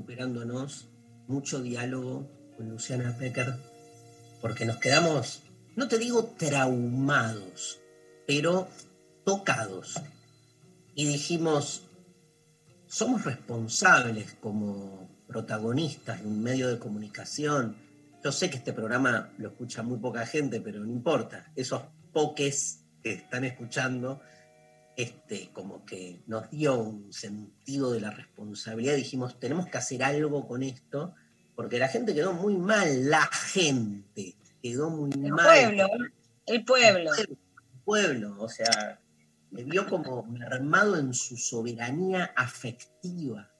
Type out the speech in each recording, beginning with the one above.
recuperándonos mucho diálogo con Luciana Pecker porque nos quedamos, no te digo traumados, pero tocados. Y dijimos, somos responsables como protagonistas de un medio de comunicación. Yo sé que este programa lo escucha muy poca gente, pero no importa. Esos poques que están escuchando, este, como que nos dio un sentido de la responsabilidad. Dijimos, tenemos que hacer algo con esto, porque la gente quedó muy mal, la gente quedó muy El mal. pueblo, el pueblo. El pueblo, o sea, me vio como mermado en su soberanía afectiva.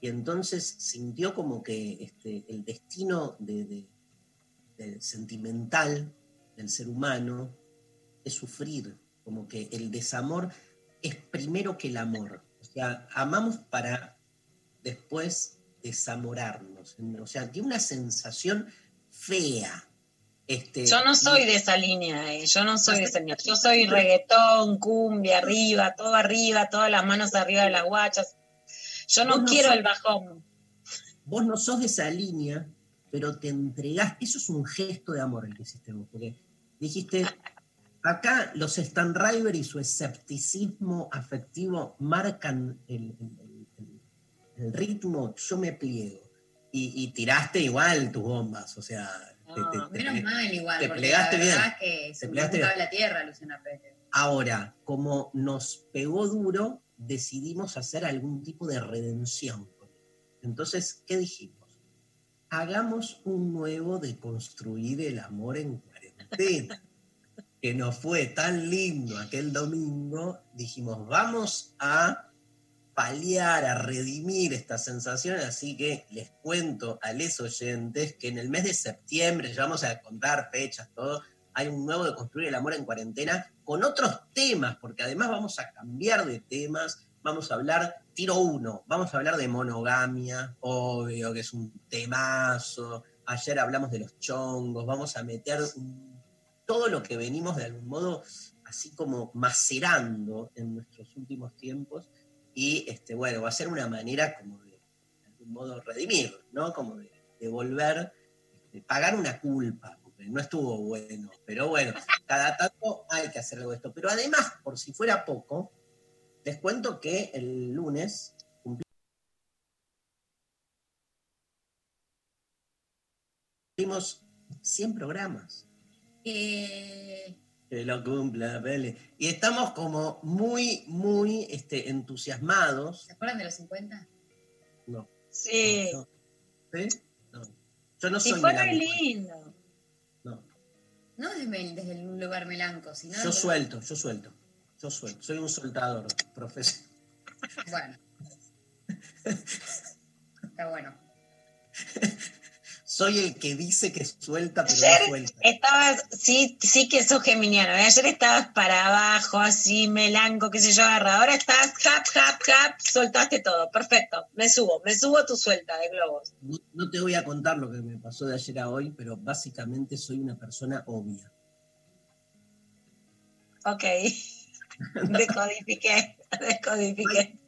Y entonces sintió como que este, el destino de- de- sentimental del ser humano es sufrir, como que el desamor es primero que el amor. O sea, amamos para después desamorarnos. O sea, tiene una sensación fea. Este, Yo no soy de esa línea, eh, yo no soy de esa línea. Yo soy reggaetón, cumbia, arriba, todo arriba, todas las manos arriba de las guachas. Yo no quiero sos- el bajón. vos no sos de esa línea, pero te entregás. Eso es un gesto de amor el que hiciste vos, porque dijiste, acá los Stan River y su escepticismo afectivo marcan el, el- el- el- el ritmo, yo me pliego. Y, y tiraste igual tus bombas, o sea, te- No, te- te- menos mal igual, te porque plegaste la bien. es que se Te plegaste bien. la tierra, Luciana Pérez. Ahora, como nos pegó duro, decidimos hacer algún tipo de redención. Entonces, ¿qué dijimos? Hagamos un nuevo de construir el amor en cuarentena, que nos fue tan lindo aquel domingo, dijimos, vamos a paliar, a redimir esta sensación, así que les cuento a los oyentes que en el mes de septiembre, ya vamos a contar fechas, todo, hay un nuevo de construir el amor en cuarentena con otros temas, porque además vamos a cambiar de temas, vamos a hablar, tiro uno, vamos a hablar de monogamia, obvio que es un temazo, ayer hablamos de los chongos, vamos a meter un- todo lo que venimos de algún modo así como macerando en nuestros últimos tiempos y este, bueno, va a ser una manera como de, de algún modo redimir, ¿no? Como de, de volver, este, pagar una culpa, porque no estuvo bueno, pero bueno, cada tanto hay que hacer algo de esto. Pero además, por si fuera poco, les cuento que el lunes cumplimos 100 programas. Eh, Que lo cumpla, Pele. Y estamos como muy, muy este, entusiasmados. ¿Se acuerdan de los 50? No. Sí. No. ¿Sí? No. Yo no Y soy fue re melancólico. lindo. No. No desde, desde un lugar melanco, sino... Yo desde- suelto, yo suelto. Yo suelto. Soy un soltador, profesor. Bueno. Está bueno. Soy el que dice que suelta, pero Ayer no suelta. estabas, sí, sí que sos geminiano. ¿eh? Ayer estabas para abajo, así, melanco, qué sé yo, agarrado. Ahora estás, hap, hap, hap, soltaste todo. Perfecto. Me subo, me subo tu suelta de globos. No, no te voy a contar lo que me pasó de ayer a hoy, pero básicamente soy una persona obvia. Ok. Decodifiqué, decodifiqué.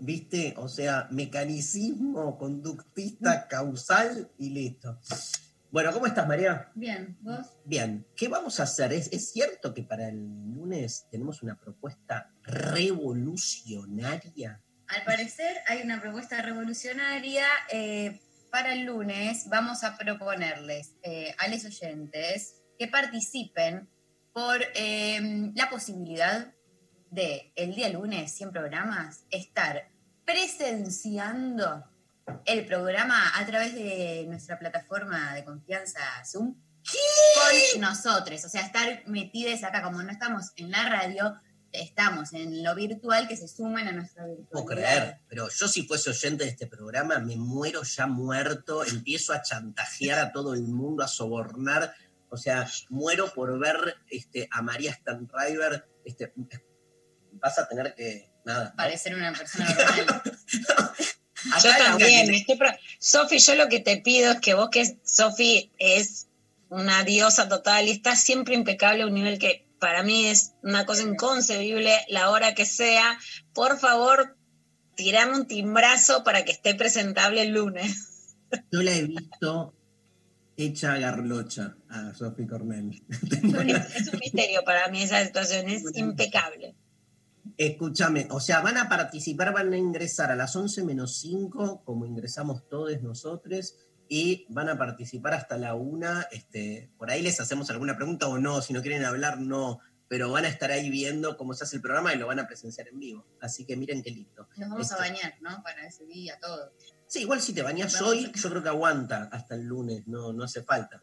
¿Viste? O sea, mecanicismo, conductista, causal y listo. Bueno, ¿cómo estás, María? Bien, ¿vos? Bien, ¿qué vamos a hacer? ¿Es, es cierto que para el lunes tenemos una propuesta revolucionaria? Al parecer hay una propuesta revolucionaria. eh, para el lunes vamos a proponerles eh, a los oyentes que participen por eh, la posibilidad de el día lunes, 100 programas, estar presenciando el programa a través de nuestra plataforma de confianza Zoom con nosotros. O sea, estar metidas acá, como no estamos en la radio, estamos en lo virtual, que se sumen a nuestra No virtualidad. puedo creer, pero yo si fuese oyente de este programa me muero ya muerto, empiezo a chantajear a todo el mundo, a sobornar, o sea, muero por ver este, a María Stanriver, este, vas a tener que, nada. Parecer una persona normal. Yo también. única Estoy pro- Sofi, yo lo que te pido es que vos, que Sofi es una diosa total y está siempre impecable a un nivel que para mí es una cosa inconcebible, la hora que sea, por favor, tirame un timbrazo para que esté presentable el lunes. yo la he visto hecha garlocha a Sophie Cornell. Es un misterio para mí esa situación, es impecable. Escúchame, o sea, van a participar, van a ingresar a las 11 menos 5, como ingresamos todos nosotros, y van a participar hasta la 1. Este, por ahí les hacemos alguna pregunta o no, si no quieren hablar, no, pero van a estar ahí viendo cómo se hace el programa y lo van a presenciar en vivo. Así que miren qué lindo. Nos vamos a bañar, ¿no? Para ese día, todo. Sí, igual si te bañas hoy, a- yo creo que aguanta hasta el lunes, no, no hace falta.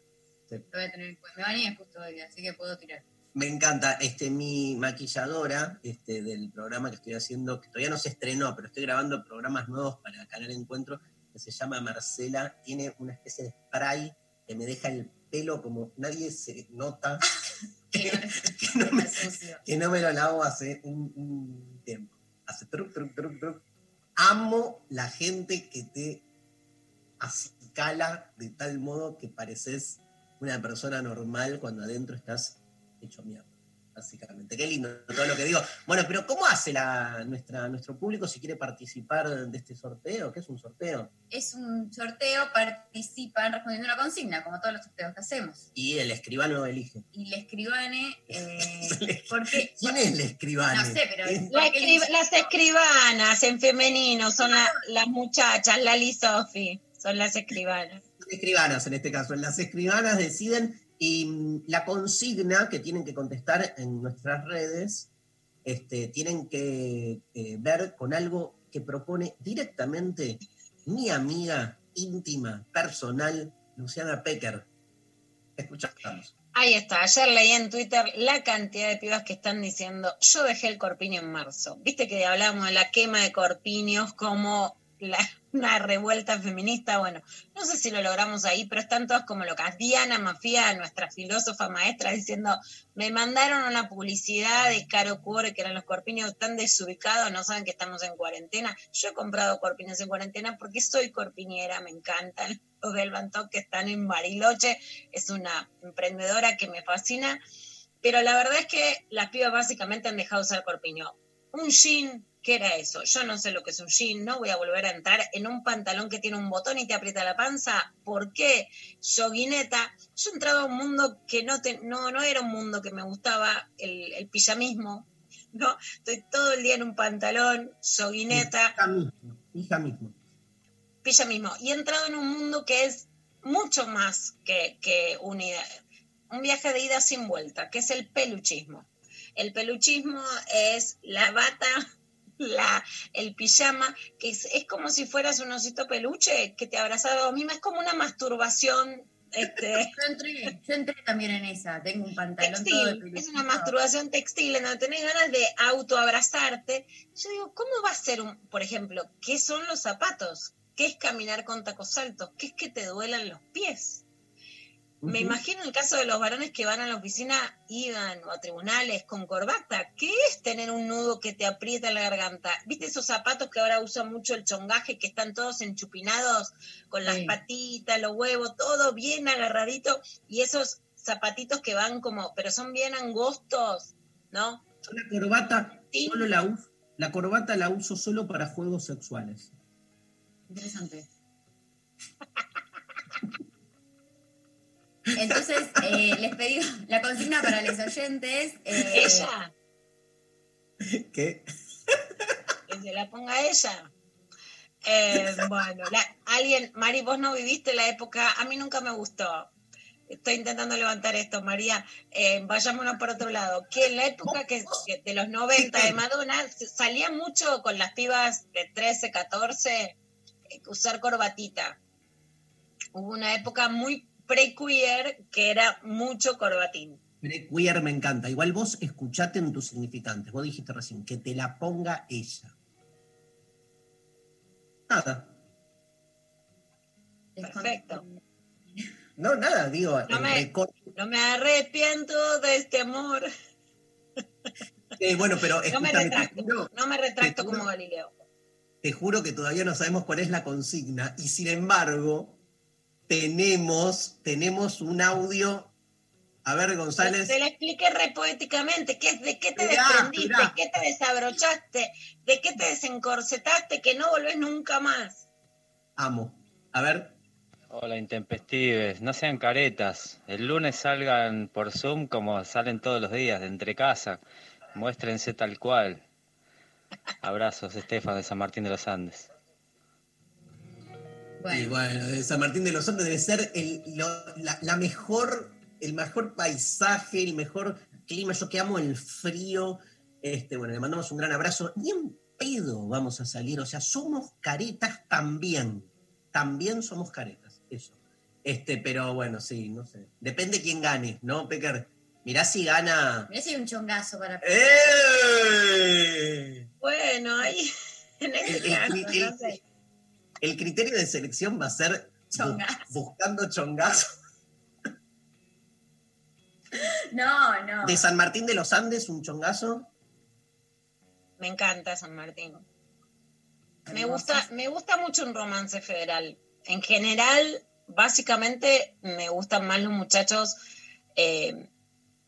Lo voy a tener, me bañé justo hoy, así que puedo tirar. Me encanta, este, mi maquilladora este, del programa que estoy haciendo, que todavía no se estrenó, pero estoy grabando programas nuevos para Canal Encuentro, que se llama Marcela, tiene una especie de spray que me deja el pelo como nadie se nota Que que no me, está sucio. que no me lo lavo hace un, un tiempo. Hace truc, truc, truc, truc. Amo la gente que te acicala de tal modo que pareces una persona normal cuando adentro estás hecho mierda, básicamente. Qué lindo todo lo que digo. Bueno, pero ¿cómo hace la, nuestra, nuestro público si quiere participar de este sorteo? ¿Qué es un sorteo? Es un sorteo, participan respondiendo una consigna, como todos los sorteos que hacemos. Y el escribano elige. Y le escribane, eh, porque... ¿Quién es el escribano? No sé, pero es- La ¿Por qué escriba- le- las escribanas en femenino son la- las muchachas, Lali y Sofi, son las escribanas. escribanas en este caso. Las escribanas deciden y mm, la consigna que tienen que contestar en nuestras redes, este, tienen que eh, ver con algo que propone directamente mi amiga íntima, personal, Luciana Pecker. Escuchamos. Ahí está, ayer leí en Twitter la cantidad de pibas que están diciendo, yo dejé el corpiño en marzo. Viste que hablábamos de la quema de corpiños como la- una revuelta feminista. Bueno, no sé si lo logramos ahí, pero están todas como locas. Diana Mafia, nuestra filósofa maestra, diciendo, me mandaron una publicidad de Caro Cuore, que eran los corpiños tan desubicados, no saben que estamos en cuarentena. Yo he comprado corpiños en cuarentena porque soy corpiñera, me encantan. Los del Bantón que están en Bariloche, es una emprendedora que me fascina. Pero la verdad es que las pibas básicamente han dejado de usar corpiño. Un jean, ¿qué era eso? Yo no sé lo que es un jean, no voy a volver a entrar en un pantalón que tiene un botón y te aprieta la panza. ¿Por qué? Yoguineta. Yo he entrado a un mundo que no, te- no, no era un mundo que me gustaba, el, el pijamismo. ¿no? Estoy todo el día en un pantalón, yoguineta Hija mismo, mismo. Y he entrado en un mundo que es mucho más que, que un, ida- un viaje de ida sin vuelta, que es el peluchismo. El peluchismo es la bata, la, el pijama, que es, es como si fueras un osito peluche que te abrazaba a mí es como una masturbación este, Yo entré, yo entré también en esa, tengo un pantalón todo de textil, es una masturbación textil en donde tenés ganas de autoabrazarte. Yo digo, ¿cómo va a ser un, por ejemplo, qué son los zapatos? ¿Qué es caminar con tacos altos? ¿Qué es que te duelan los pies? Me imagino el caso de los varones que van a la oficina, iban o a tribunales con corbata. ¿Qué es tener un nudo que te aprieta la garganta? ¿Viste esos zapatos que ahora usan mucho el chongaje, que están todos enchupinados con las Sí. patitas, los huevos, todo bien agarradito? Y esos zapatitos que van como, pero son bien angostos, ¿no? Yo la corbata Sí. solo la uso, la corbata la uso solo para juegos sexuales. Interesante. Entonces, eh, les pedí la consigna para los oyentes. eh, Ella, ¿Qué? que se la ponga ella. Eh, bueno, la- alguien, Mari, vos no viviste la época, a mí nunca me gustó. Estoy intentando levantar esto, María. Eh, vayámonos por otro lado. Que en la época que, que de los 90 de Madonna salía mucho con las pibas de 13, 14 eh, usar corbatita. Hubo una época muy pre-queer que era mucho corbatín. Queer me encanta. Igual vos escuchate en tus significantes. Vos dijiste recién que te la ponga ella. Nada. Perfecto. No, nada, digo, No me- recorte. No me arrepiento de este amor. Eh, bueno, pero No me retracto, juro, no me retracto como. Galileo. te juro que todavía no sabemos cuál es la consigna. Y sin embargo, tenemos, tenemos un audio. A ver, González. Te lo expliqué re poéticamente. ¿Qué, ¿De qué te Esperá, desprendiste? esperá. ¿Qué te desabrochaste? ¿De qué te desencorsetaste que no volvés nunca más? Amo. A ver. Hola, intempestives. No sean caretas. El lunes salgan por Zoom como salen todos los días, de entre casa. Muéstrense tal cual. Abrazos, Estefan de San Martín de los Andes. Y Bueno, San Martín de los Andes debe ser el, lo- la, la mejor, el mejor paisaje, el mejor clima. Yo que amo el frío. Este, bueno, le mandamos un gran abrazo. Ni en pedo vamos a salir. O sea, somos caretas también. También somos caretas. Eso. Este, pero bueno, sí, no sé. Depende quién gane, ¿no, Pecker? Mirá si gana. mirá si hay un chongazo para. ¡Eh! Bueno, ahí en El, ese el caso, cri- el- no sé. El criterio de selección va a ser bu- buscando chongazo. No, no. De San Martín de los Andes, un chongazo. Me encanta San Martín. Me gusta, me gusta mucho un romance federal. En general, básicamente, me gustan más los muchachos eh,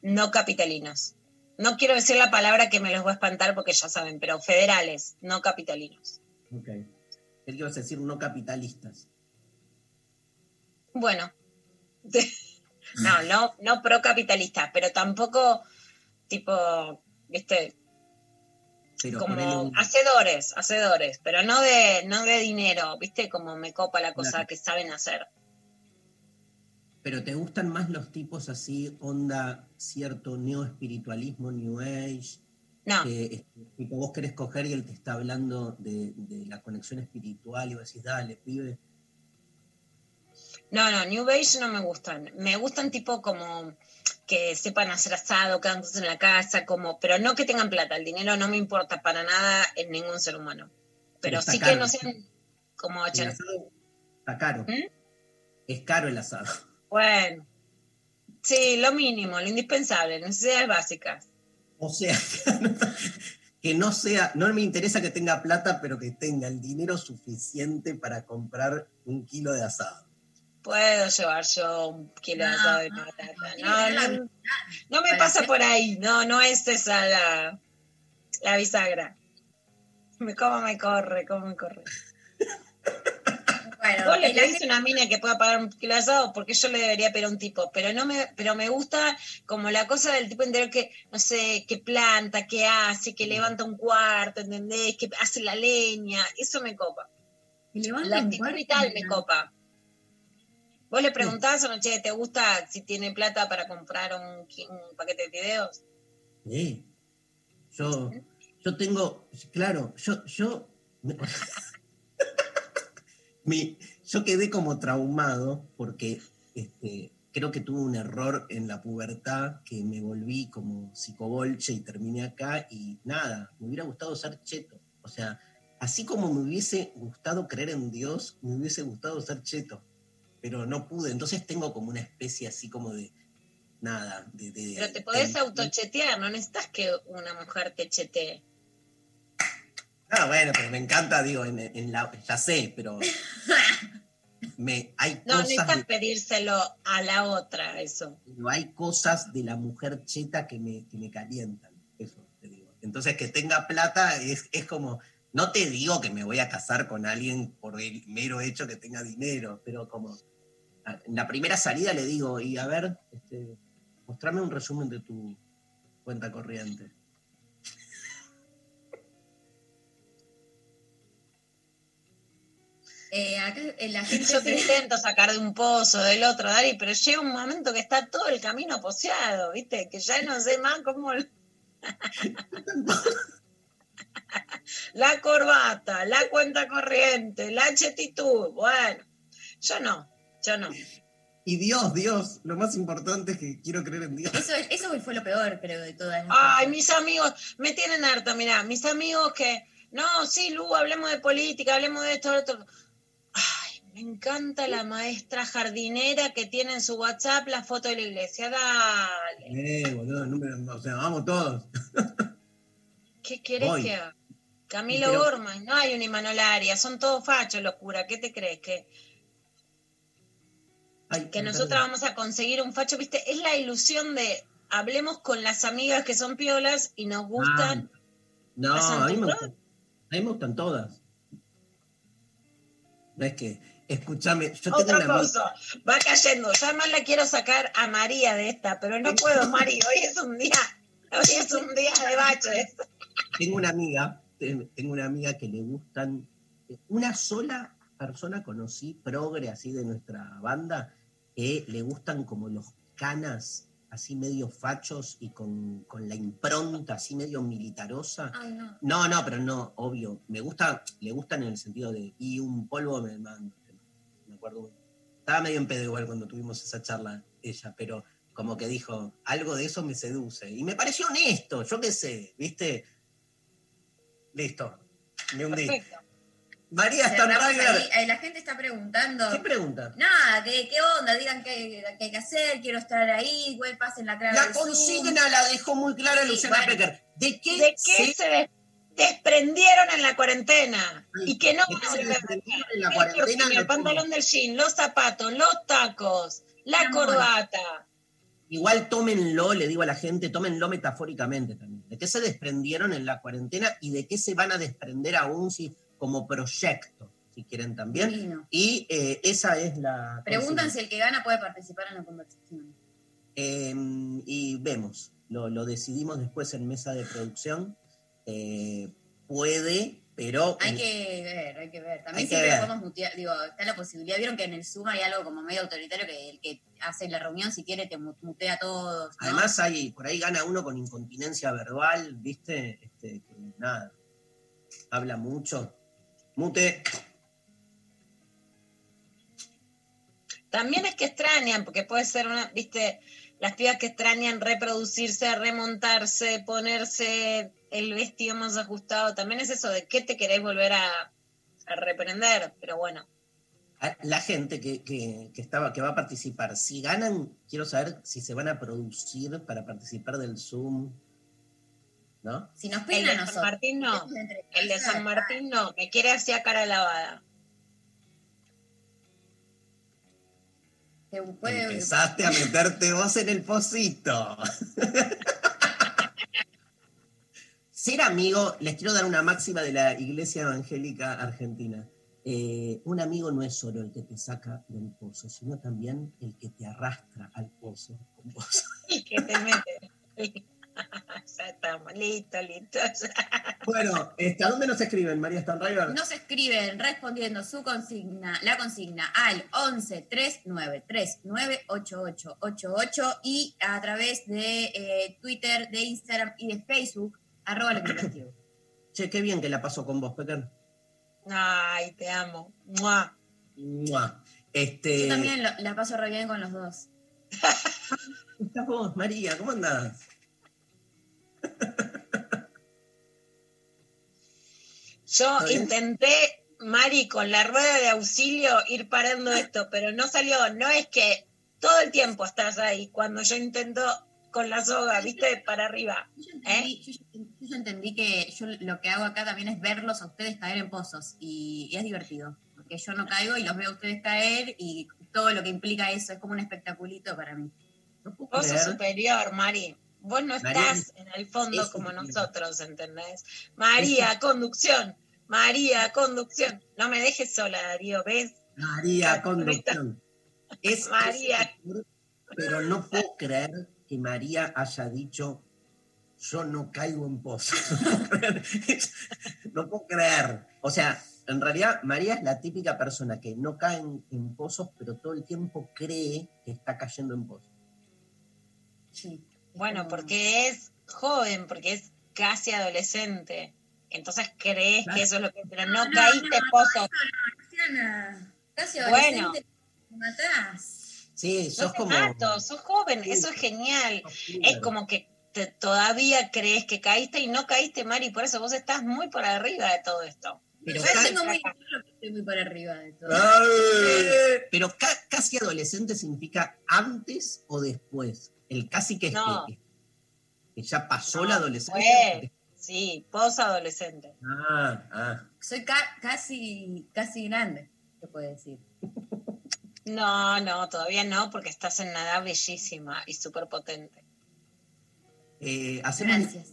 no capitalinos. No quiero decir la palabra que me los va a espantar porque ya saben, pero federales, no capitalinos. Ok. ¿Qué ibas a decir? No capitalistas. Bueno, no, no, no procapitalistas, pero tampoco tipo, viste, Pero como un- hacedores, hacedores, pero no de, no de dinero, viste, como me copa la cosa Claro. que saben hacer. Pero te gustan más los tipos así, onda, cierto neoespiritualismo, New Age, No, que este, vos querés coger y él te está hablando de, de la conexión espiritual y vos decís, dale, pibe. no, no, New Age no me gustan. Me gustan tipo como que sepan hacer asado, cosas en la casa, como, pero no que tengan plata. El dinero no me importa para nada en ningún ser humano. Pero sí que no sean como El asado está caro. ¿Mm? Es caro el asado. Bueno, sí, lo mínimo, lo indispensable, necesidades básicas. O sea, que no sea, no me interesa que tenga plata, pero que tenga el dinero suficiente para comprar un kilo de asado. Puedo llevar yo un kilo de No, asado de patata. No, me pasa por ahí. No, no es esa la, la bisagra. Me cómo me corre, cómo me corre. Bueno, Vos le pedís a una mina que pueda pagar un kilo de asado porque yo le debería pedir a un tipo, pero no me, pero me gusta como la cosa del tipo interior que, no sé, que planta, que hace, que levanta un cuarto, ¿entendés? Que hace la leña, eso me copa. levanta La actitud cuarto vital me copa. Vos le preguntás a una chica, ¿te gusta si tiene plata para comprar un, paquete de fideos? Eh, Yo, yo tengo, claro, yo, yo, mi- yo quedé como traumado porque este, creo que tuve un error en la pubertad que me volví como psicobolche y terminé acá y nada, me hubiera gustado ser cheto. O sea, así como me hubiese gustado creer en Dios, me hubiese gustado ser cheto, pero no pude. Entonces tengo como una especie así como de nada. De, de- Pero te podés de- autochetear, no necesitas que una mujer te chetee. Ah, bueno, pero me encanta, digo, en, en la, ya sé, pero me, hay, No, necesitas de, pedírselo a la otra, eso. pero hay cosas de la mujer cheta que me, que me calientan, eso te digo. Entonces, que tenga plata es, es como, no te digo que me voy a casar con alguien por el mero hecho que tenga dinero, pero como, en la primera salida le digo, y a ver, este, mostrame un resumen de tu cuenta corriente. Eh, acá eh, la gente Yo te se- intento sacar de un pozo, del otro, Dari, pero llega un momento que está todo el camino poseado, ¿viste? Que ya no sé más cómo. la corbata, la cuenta corriente, la chetitud. Bueno, yo no, yo no. Y Dios, Dios, lo más importante es que quiero creer en Dios. Eso, eso fue lo peor, creo, de todas las Ay, cosas. mis amigos, me tienen harta, mirá, mis amigos que, no, sí, Lu, hablemos de política, hablemos de esto, de esto. Ay, me encanta la maestra jardinera que tiene en su WhatsApp la foto de la iglesia. Dale, Eh, boludo, número, o sea, vamos todos. ¿qué querés Voy. que haga? Camilo Pero- Gorman, no hay un Imanolaria, son todos fachos, locura. ¿Qué te crees? Que, Ay, que nosotras vamos a conseguir un facho, viste, es la ilusión de hablemos con las amigas que son piolas y nos gustan. No, ¿Las a mí, me anticuadas? gustan, a mí me gustan todas. No es que, escúchame, yo tengo Otra una amiga- cosa, va cayendo. Yo además la quiero sacar a María de esta, pero no puedo, Mari. Hoy es un día, hoy es un día de baches. tengo una amiga, te- tengo una amiga que le gustan, una sola persona conocí, progre así de nuestra banda, que le gustan como los canas, así medio fachos y con, con la impronta así medio militarosa. Ay, no. No, no, pero no, obvio. Me gusta, le gustan en el sentido de, y un polvo me mando. Me acuerdo, estaba medio en pedo igual cuando tuvimos esa charla ella, pero como que dijo, algo de eso me seduce. Y me pareció honesto, yo qué sé, ¿viste? Listo, me hundí. Perfecto. María. Eh, La gente está preguntando. ¿qué pregunta? Nada, ¿qué, qué onda? Digan qué, qué hay que hacer, quiero estar ahí, güey, pasen la clave. La consigna la dejó muy clara Sí, Luciana bueno. Pecker. ¿De qué, ¿De qué se- se des- desprendieron en la cuarentena? Y que no ¿De van qué a se desprendieron en la El cuarentena? el pantalón del jean, los zapatos, los tacos, la corbata. Igual tómenlo, le digo a la gente, tómenlo metafóricamente también. ¿De qué se desprendieron en la cuarentena y de qué se van a desprender aún si, como proyecto, si quieren también? Divino. Y eh, esa es la... Preguntan si el que gana puede participar en la conversación. Eh, y vemos, lo, lo decidimos después en mesa de producción. Eh, puede, pero... Hay que ver, hay que ver. También siempre ver. podemos mutear, digo, está la posibilidad. Vieron que en el Zoom hay algo como medio autoritario que el que hace la reunión, si quiere, te mu- mutea a todos. ¿no? Además, hay, por ahí gana uno con incontinencia verbal, ¿viste? Este, que nada, habla mucho. Mute. También es que extrañan, porque puede ser una, viste, las pibas que extrañan reproducirse, remontarse, ponerse el vestido más ajustado. También es eso de qué te querés volver a, a reprender, pero bueno. A- La gente que, que- que estaba, que va a participar, si ganan, quiero saber si se van a producir para participar del Zoom. ¿No? Si nos El piden de a San. Martín no, el de San Martín no, me quiere hacia cara lavada. puede- Empezaste a meterte vos en el pocito. Ser amigo, les quiero dar una máxima de la Iglesia Evangélica Argentina. Eh, un amigo no es solo el que te saca del pozo, sino también el que te arrastra al pozo con vos. Y que te mete. ya estamos, listo, listo. Bueno, ¿a dónde nos escriben, María Stanriver? Nos escriben respondiendo su consigna, la consigna al 11 39 39 8888 y a través de eh, Twitter, de Instagram y de Facebook, arroba que investigo. Che, qué bien que la paso con vos, Peter. Ay, te amo. Mua. Mua. Este, Yo también lo- la paso re bien con los dos. ¿Estás vos, María? ¿Cómo andás? Yo intenté, Mari, con la rueda de auxilio ir parando esto, pero no salió. No es que todo el tiempo estás ahí. Cuando yo intento con la soga, ¿viste? Para arriba. Yo ya entendí, yo ya- yo ya entendí que yo lo que hago acá también es verlos a ustedes caer en pozos y, y es divertido, porque yo no caigo y los veo a ustedes caer y todo lo que implica eso es como un espectaculito para mí. No creer. superior, Mari. Vos no María, estás en el fondo es como nosotros, ¿entendés? María, conducción. María, conducción. No me dejes sola, Darío, ¿ves? María, La conducción. Es, María. es- pero no puedo creer que María haya dicho yo no caigo en pozo. no puedo creer. O sea, En realidad, María es la típica persona que no cae en, en pozos, pero todo el tiempo cree que está cayendo en pozos. Sí. Bueno, porque es joven, porque es casi adolescente. Entonces crees que eso es lo que... Pero no, caíste pozo. Luciana, Casi Bueno. adolescente, me matás. Sí, No sos te como. mato, sos joven, eso es genial. Es como que te- todavía crees que caíste y no caíste, Mari, por eso vos estás muy por arriba de todo esto. Pero Yo tengo muy claro que estoy muy por arriba de todo. ¡Ay! Pero ca- casi adolescente significa antes o después. El casi que es No. que, que ya pasó No, la adolescencia. fue. Sí, posadolescente. Ah, ah. Soy ca- casi, casi grande, se puede decir. No, no, todavía no, porque estás en una edad bellísima y súper potente. Eh, hacemos, Gracias.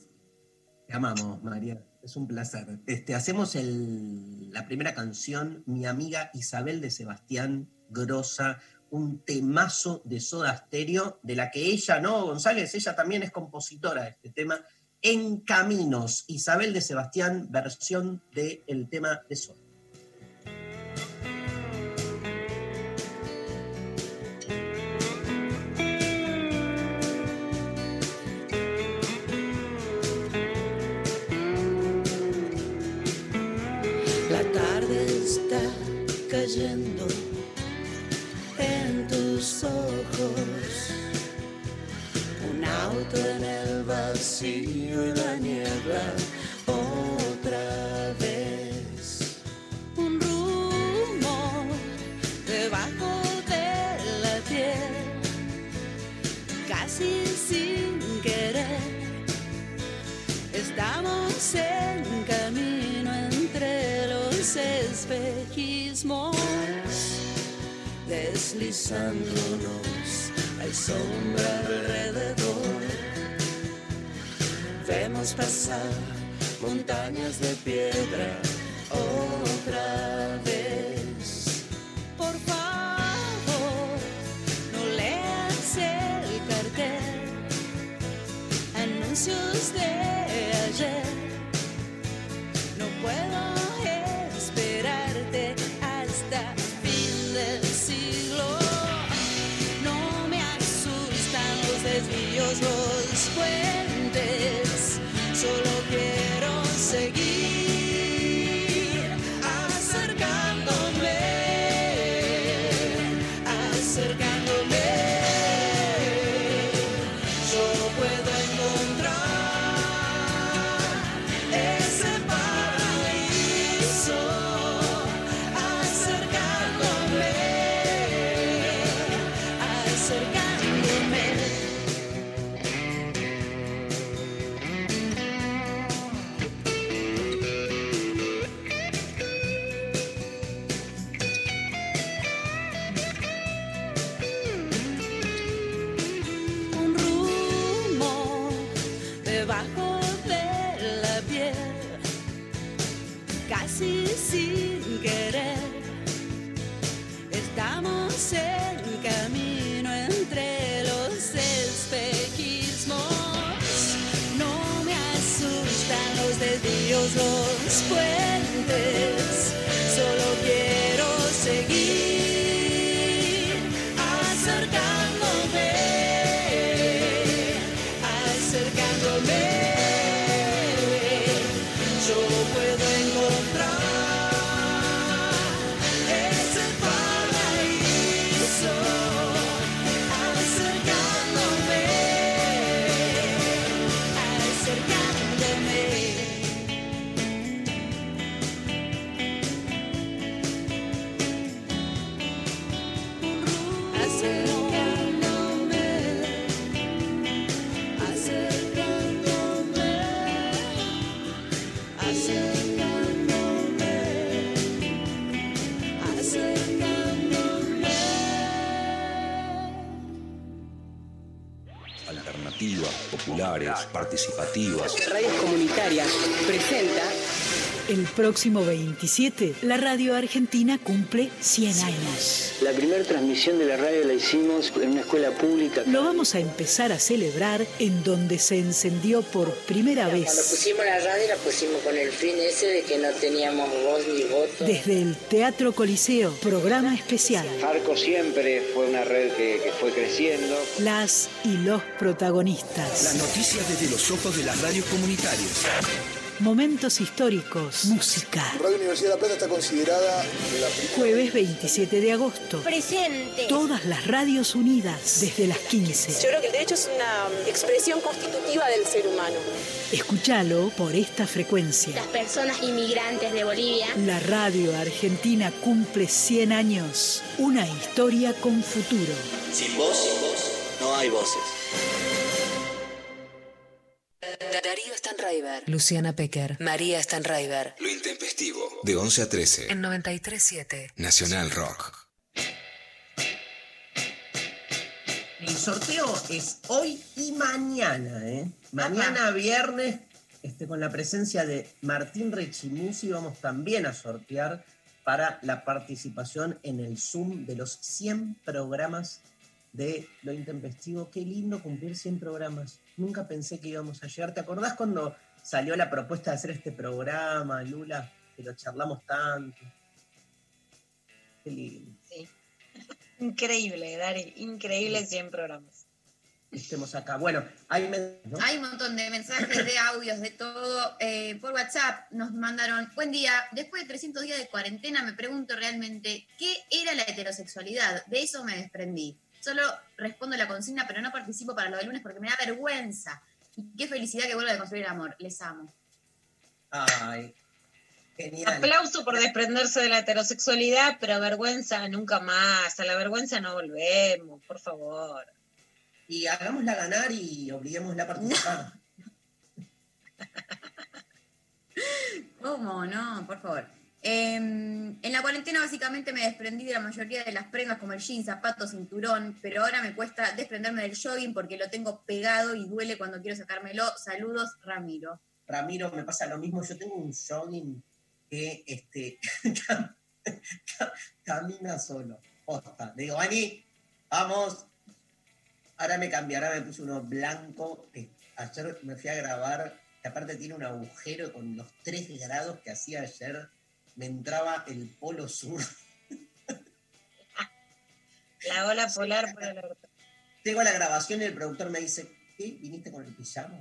Te amamos, María. Es un placer. Este, hacemos el- la primera canción, Mi amiga Isabel de Sebastián Grosa, un temazo de Soda Stereo, de la que ella, ¿no, González? Ella también es compositora de este tema. En Caminos, Isabel de Sebastián, versión del tema de Soda. La tarde está cayendo en tus ojos. Un auto en el vacío y la niebla deslizándonos, hay sombra alrededor. Vemos pasar montañas de piedra otra vez. Por favor, no leas el cartel anuncios de desvíos, los puentes. Solo quiero seguir participativas. Radios Comunitarias presenta El próximo 27, la radio argentina cumple 100 años. La primera transmisión de la radio la hicimos en una escuela pública. Lo vamos a empezar a celebrar en donde se encendió por primera Cuando vez pusimos la radio la pusimos con el fin ese de que no teníamos voz ni voto. desde el Teatro Coliseo, programa especial. Arco siempre fue una red que, que fue creciendo. Las y los Las protagonistas. noticias desde los ojos de las radios comunitarias. Momentos históricos, música. Radio Universidad de La Plata está considerada la primera. Jueves 27 de agosto. Presente. Todas las radios unidas desde las 15. Yo creo que el derecho es una expresión constitutiva del ser humano. Escúchalo por esta frecuencia. Las personas inmigrantes de Bolivia. La radio argentina cumple 100 años. Una historia con futuro. Sin voz, sin voz, no hay voces. Darío Stanraiver, Luciana Pecker, María Stanraiver. Lo intempestivo. De 11 a 13. En 93.7. Nacional Rock. El sorteo es hoy y mañana, ¿eh? Mañana viernes, este, con la presencia de Martín Rechimusi, vamos también a sortear para la participación en el Zoom de los 100 programas de Lo Intempestivo. Qué lindo cumplir 100 programas. Nunca pensé que íbamos a llegar. ¿Te acordás cuando salió la propuesta de hacer este programa, Lula? Que lo charlamos tanto. Qué lindo. Sí. Increíble, Dari, increíble 100 programas. que Estemos acá. Bueno, hay, men- ¿no? Hay un montón de mensajes, de audios, de todo. Eh, por WhatsApp nos mandaron, buen día, después de 300 días de cuarentena me pregunto realmente, ¿qué era la heterosexualidad? De eso me desprendí. Solo respondo la consigna, pero no participo para lo del lunes porque me da vergüenza. Y qué felicidad que vuelva a construir el amor. Les amo. Ay, genial. Aplauso por desprenderse de la heterosexualidad, pero vergüenza nunca más. A la vergüenza no volvemos, por favor. Y hagámosla ganar y obliguémosla a participar. ¿Cómo? No, por favor. Eh, en la cuarentena básicamente me desprendí de la mayoría de las prendas como el jean, zapato, cinturón, pero ahora me cuesta desprenderme del jogging porque lo tengo pegado y duele cuando quiero sacármelo. Saludos, Ramiro. Ramiro, me pasa lo mismo. Yo tengo un jogging que este, cam- cam- camina solo. Posta. Le digo, Ani, vamos. Ahora me cambiará, me puse uno blanco. ayer me fui a grabar, que aparte tiene un agujero con los 3 grados que hacía ayer. Me entraba el polo sur. La ola polar por el orto. Tengo la grabación y el productor me dice, ¿qué? ¿Viniste con el pijama?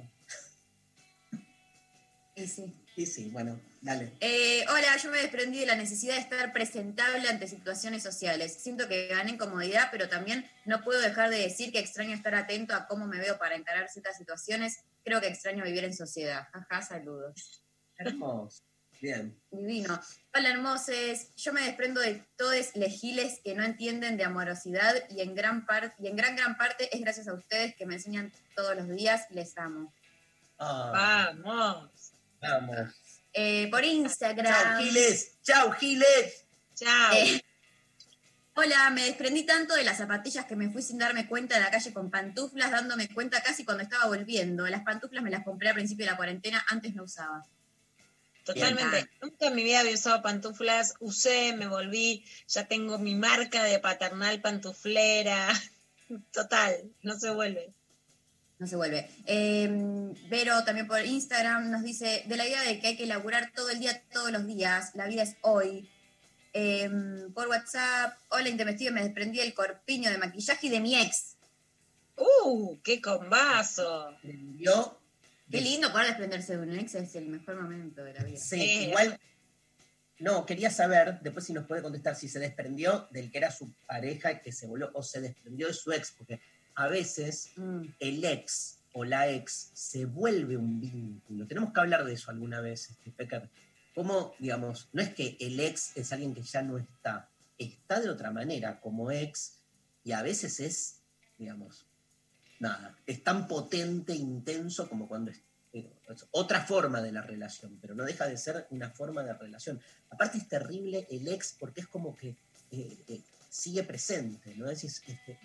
Y sí. Sí, sí, bueno, dale. Eh, hola, yo me desprendí de la necesidad de estar presentable ante situaciones sociales. Siento que gané comodidad, pero también no puedo dejar de decir que extraño estar atento a cómo me veo para encarar ciertas situaciones. Creo que extraño vivir en sociedad. Jaja, saludos. Hermoso. Bien. Divino. Hola, hermoses. Yo me desprendo de todos legiles que no entienden de amorosidad y en gran parte y en gran gran parte es gracias a ustedes que me enseñan todos los días. Les amo. Ah, Vamos. vamos. Eh, por Instagram. Chao, Giles. Chao, Giles. Chao. Eh, hola, me desprendí tanto de las zapatillas que me fui sin darme cuenta de la calle con pantuflas, dándome cuenta casi cuando estaba volviendo. Las pantuflas me las compré al principio de la cuarentena, antes no usaba. Totalmente. Nunca en mi vida había usado pantuflas. Usé, me volví. Ya tengo mi marca de paternal pantuflera. Total, no se vuelve. No se vuelve. Eh, Vero también por Instagram nos dice de la idea de que hay que laburar todo el día, todos los días. La vida es hoy. Eh, por WhatsApp, hola, Intempestive, me desprendí del corpiño de maquillaje y de mi ex. ¡Uh! ¡Qué combazo! Yo, Qué lindo poder desprenderse de un ex, es el mejor momento de la vida. sí, Eh, igual. No, quería saber, después si nos puede contestar, si se desprendió del que era su pareja y que se volvió, o se desprendió de su ex, porque a veces Mm. el ex o la ex se vuelve un vínculo. Tenemos que hablar de eso alguna vez, este, Pecker. Cómo, digamos, no es que el ex es alguien que ya no está, está de otra manera como ex y a veces es, digamos, nada, es tan potente, intenso como cuando es, eh, es otra forma de la relación, pero no deja de ser una forma de relación. Aparte es terrible el ex porque es como que eh, eh, sigue presente, ¿no? Es, es- este,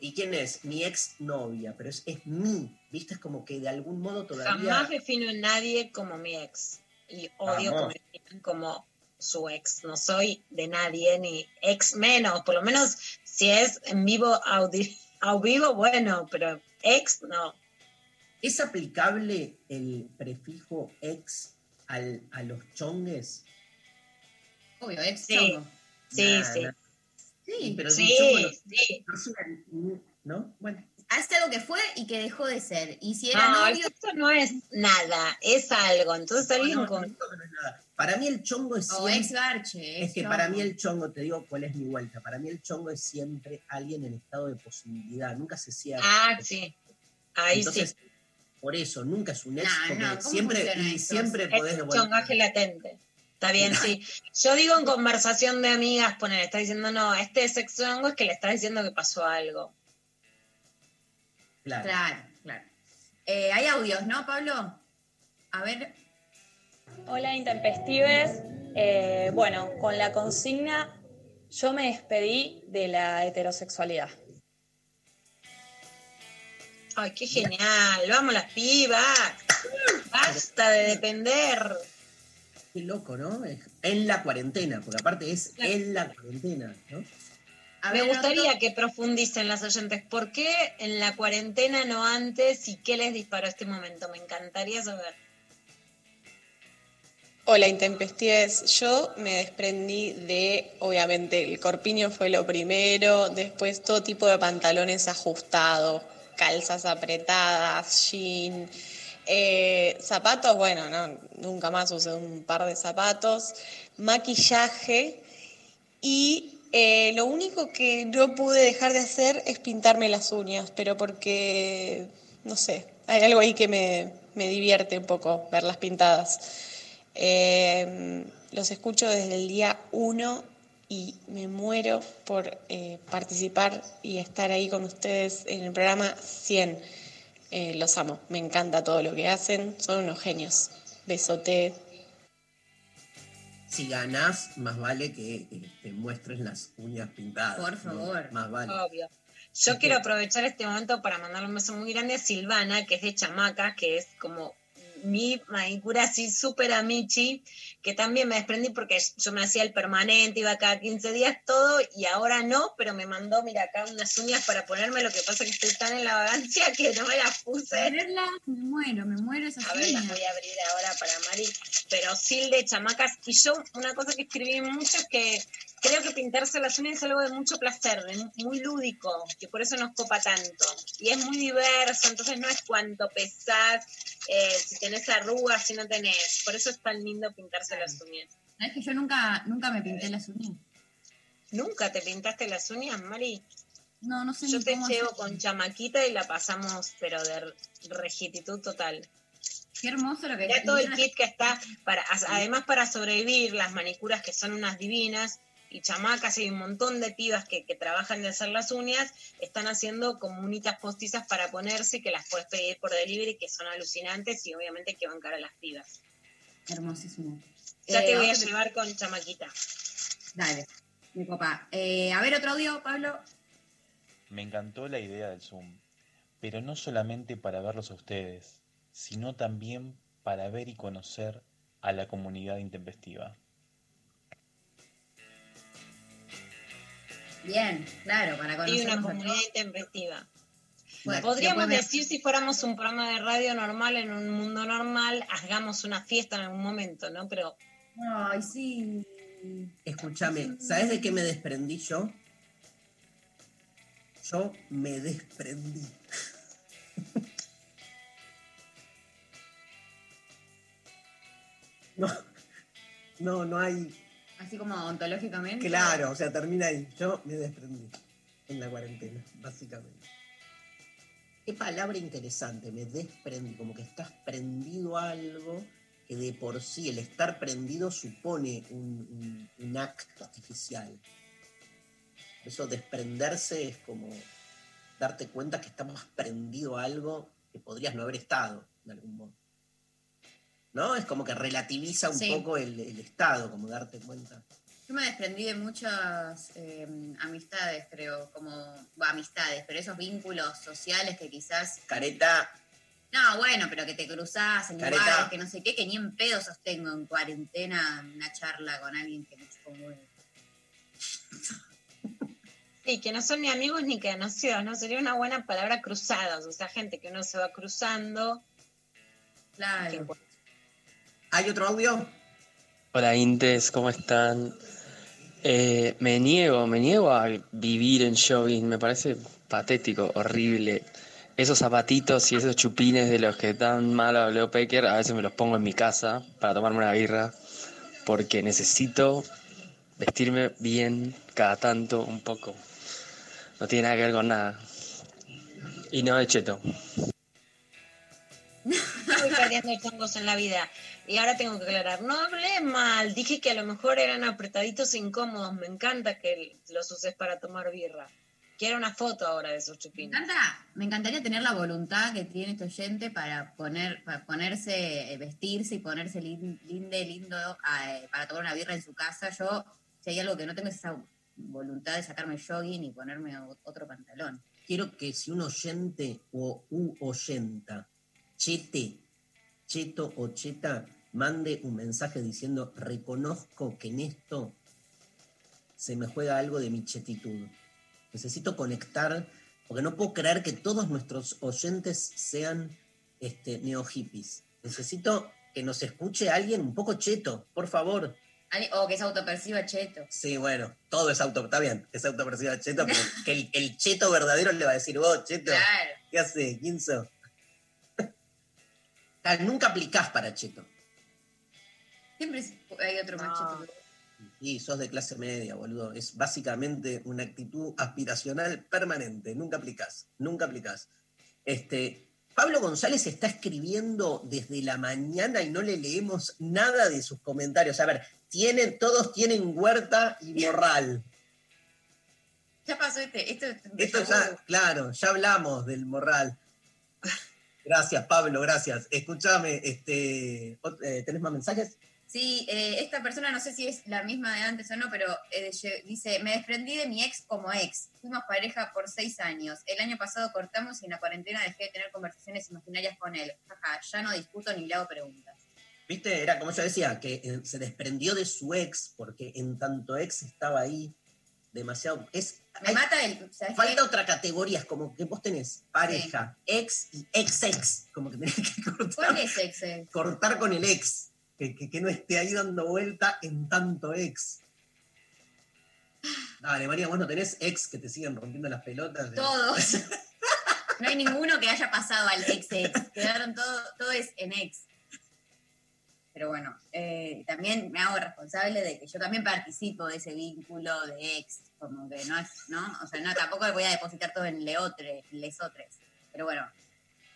¿Y quién es? Mi ex novia, pero es, es mí, ¿viste? Es como que de algún modo todavía... Jamás defino a nadie como mi ex. y odio Vamos. que me digan como su ex. No soy de nadie, ni ex menos. Por lo menos si es en vivo, audi- a vivo, bueno, pero ex no. ¿Es aplicable el prefijo ex al, a los chongues? Obvio, ex Sí. chongo. Sí, Nah, sí. nah. Sí, pero Sí, si chongo no- sí. no. Bueno. hace algo que fue y que dejó de ser. Y si era No, novio sexo no es nada, es algo. Entonces alguien No, no, con... no es nada. Para mí el chongo es o siempre... ex garche. Es ex que para chongo. mí el chongo, te digo cuál es mi vuelta, para mí el chongo es siempre alguien en estado de posibilidad, nunca se cierra. Ah, sí. Ahí Entonces, sí. por eso, nunca es un ex, no, ¿cómo siempre, y siempre Es podés chongaje latente. Está bien, sí. Yo digo en conversación de amigas, poner, está diciendo, no, este sexo hongo es que le está diciendo que pasó algo. Claro. Claro, claro. Eh, hay audios, ¿no, Pablo? A ver. Hola intempestives. Eh, bueno, con la consigna yo me despedí de la heterosexualidad. Ay, qué genial. Vamos las pibas. Basta de depender. Qué loco, ¿no? Es En la cuarentena, porque aparte es en la cuarentena, ¿no? A Me ver, gustaría otro- que profundicen las oyentes. ¿Por qué en la cuarentena no antes y qué les disparó este momento? Me encantaría saber. Hola, intempestives. Yo me desprendí de, obviamente, el corpiño fue lo primero, después todo tipo de pantalones ajustados, calzas apretadas, jean, eh, zapatos, bueno, no, nunca más usé un par de zapatos, maquillaje y eh, lo único que no pude dejar de hacer es pintarme las uñas, pero porque, no sé, hay algo ahí que me, me divierte un poco verlas pintadas. Eh, los escucho desde el día 1 y me muero por eh, participar y estar ahí con ustedes en el programa 100. Eh, los amo, me encanta todo lo que hacen, son unos genios. Besote. Si ganás, más vale que eh, te muestres las uñas pintadas. Por ¿no? favor. Más vale. Obvio. Yo quiero aprovechar este momento para mandarle un beso muy grande a Silvana, que es de Chamaca, que es como mi manicura así súper amichi, que también me desprendí porque yo me hacía el permanente, iba cada 15 días todo, y ahora no, pero me mandó, mira acá, unas uñas para ponerme, lo que pasa que estoy tan en la vagancia que no me las A puse. verla, me muero, me muero esas A ver, las voy a abrir ahora para Mari. Pero Sil de chamacas. Y yo, una cosa que escribí mucho es que creo que pintarse las uñas es algo de mucho placer, de muy lúdico, que por eso nos copa tanto. Y es muy diverso, entonces no es cuánto pesás, eh, si tenés arrugas, si no tenés. Por eso es tan lindo pintarse las uñas. ¿Sabes que yo nunca, nunca me pinté las uñas? ¿Nunca te pintaste las uñas, Mari? No, no sé Yo ni te cómo llevo hacer. con chamaquita y la pasamos, pero de regititud total. Qué hermoso lo que Ya todo el kit que está, para, además para sobrevivir, las manicuras que son unas divinas, y chamacas, y un montón de pibas que, que trabajan de hacer las uñas, están haciendo como unitas postizas para ponerse, que las puedes pedir por delivery, que son alucinantes y obviamente que van cara a las pibas. Hermosísimo. Ya Eh, te voy a llevar con chamaquita. Dale, mi copa. Eh, a ver, otro audio, Pablo. Me encantó la idea del Zoom, pero no solamente para verlos a ustedes, sino también para ver y conocer a la comunidad intempestiva. Bien, claro, para Hay conocernos una comunidad intempestiva. Bueno, Podríamos decir, si fuéramos un programa de radio normal, en un mundo normal, hagamos una fiesta en algún momento, ¿no? Pero Ay, sí. Escúchame, ¿sabes de qué me desprendí yo? Yo me desprendí. No, no, no hay. Así como ontológicamente. Claro, o sea, termina ahí. Yo me desprendí en la cuarentena, básicamente. Qué palabra interesante, me desprendí, como que estás prendido a algo que de por sí el estar prendido supone un, un- un acto artificial. Eso desprenderse es como darte cuenta que estás más prendido a algo que podrías no haber estado, de algún modo. ¿No? Es como que relativiza un Sí. poco el, el estado, como darte cuenta. Yo me desprendí de muchas eh, amistades, creo, como, bueno, amistades, pero esos vínculos sociales que quizás... Careta, No, bueno, pero que te cruzás en Careta. lugares que no sé qué, que ni en pedo sostengo en cuarentena una charla con alguien que un huevo. Sí, que no son ni amigos ni conocidos, ¿no? Sería una buena palabra cruzados, o sea, gente que uno se va cruzando. Claro. ¿Hay otro audio? Hola Intes, ¿cómo están? Eh, me niego, me niego a vivir en jogging, me parece patético, horrible. Esos zapatitos y esos chupines de los que tan mal habló Pecker, a veces me los pongo en mi casa para tomarme una birra, porque necesito vestirme bien cada tanto un poco. No tiene nada que ver con nada. Y no de cheto. Perdiendo chongos en la vida. Y ahora tengo que aclarar, no hablé mal, dije que a lo mejor eran apretaditos e incómodos. Me encanta que los uses para tomar birra. Quiero una foto ahora de esos Me chupines. encanta, me encantaría tener la voluntad que tiene este oyente para poner, para ponerse, eh, vestirse y ponerse lin- linde, lindo, eh, para tomar una birra en su casa. Yo, si hay algo que no tengo es esa voluntad de sacarme jogging y ponerme otro pantalón. Quiero que si un oyente o u oyenta, chete, cheto o cheta, mande un mensaje diciendo, reconozco que en esto se me juega algo de mi chetitud. Necesito conectar, porque no puedo creer que todos nuestros oyentes sean este, neo hippies. Necesito que nos escuche alguien un poco cheto, por favor. O que se autoperciba cheto. Sí, bueno, todo es auto, está bien, es autopercibido cheto, pero que el, el cheto verdadero le va a decir, vos, cheto, Claro. ¿qué hace? Ah, Nunca aplicás para cheto. Siempre hay otro más cheto. Y sos de clase media, boludo. Es básicamente una actitud aspiracional permanente. Nunca aplicás, nunca aplicás. Este, Pablo González está escribiendo desde la mañana y no le leemos nada de sus comentarios. A ver, tienen, todos tienen huerta y morral. Ya pasó este. Esto, Esto ya, claro, ya hablamos del morral. Gracias, Pablo, gracias. Escúchame, este, eh, ¿tenés más mensajes? Sí, eh, esta persona no sé si es la misma de antes o no, pero eh, dice, me desprendí de mi ex como ex. Fuimos pareja por seis años. El año pasado cortamos y en la cuarentena dejé de tener conversaciones imaginarias con él. Jaja, ya no discuto ni le hago preguntas. Viste, era como yo decía, que se desprendió de su ex, porque en tanto ex estaba ahí demasiado. Es, Me hay- mata el... ¿sabes falta qué? otra categoría, es como que vos tenés pareja, ex y ex ex, como que tenés que cortar, ¿Cuál es ex? ex? cortar con el ex, que, que- que no esté ahí dando vuelta en tanto ex. Dale, María, vos no tenés ex que te siguen rompiendo las pelotas. Todos. No hay ninguno que haya pasado al ex ex. Quedaron todo, todo es en ex. Pero bueno, eh, también me hago responsable de que yo también participo de ese vínculo de ex. Como que no es, ¿no? O sea, no, tampoco voy a depositar todo en leotre, lesotres. Pero bueno.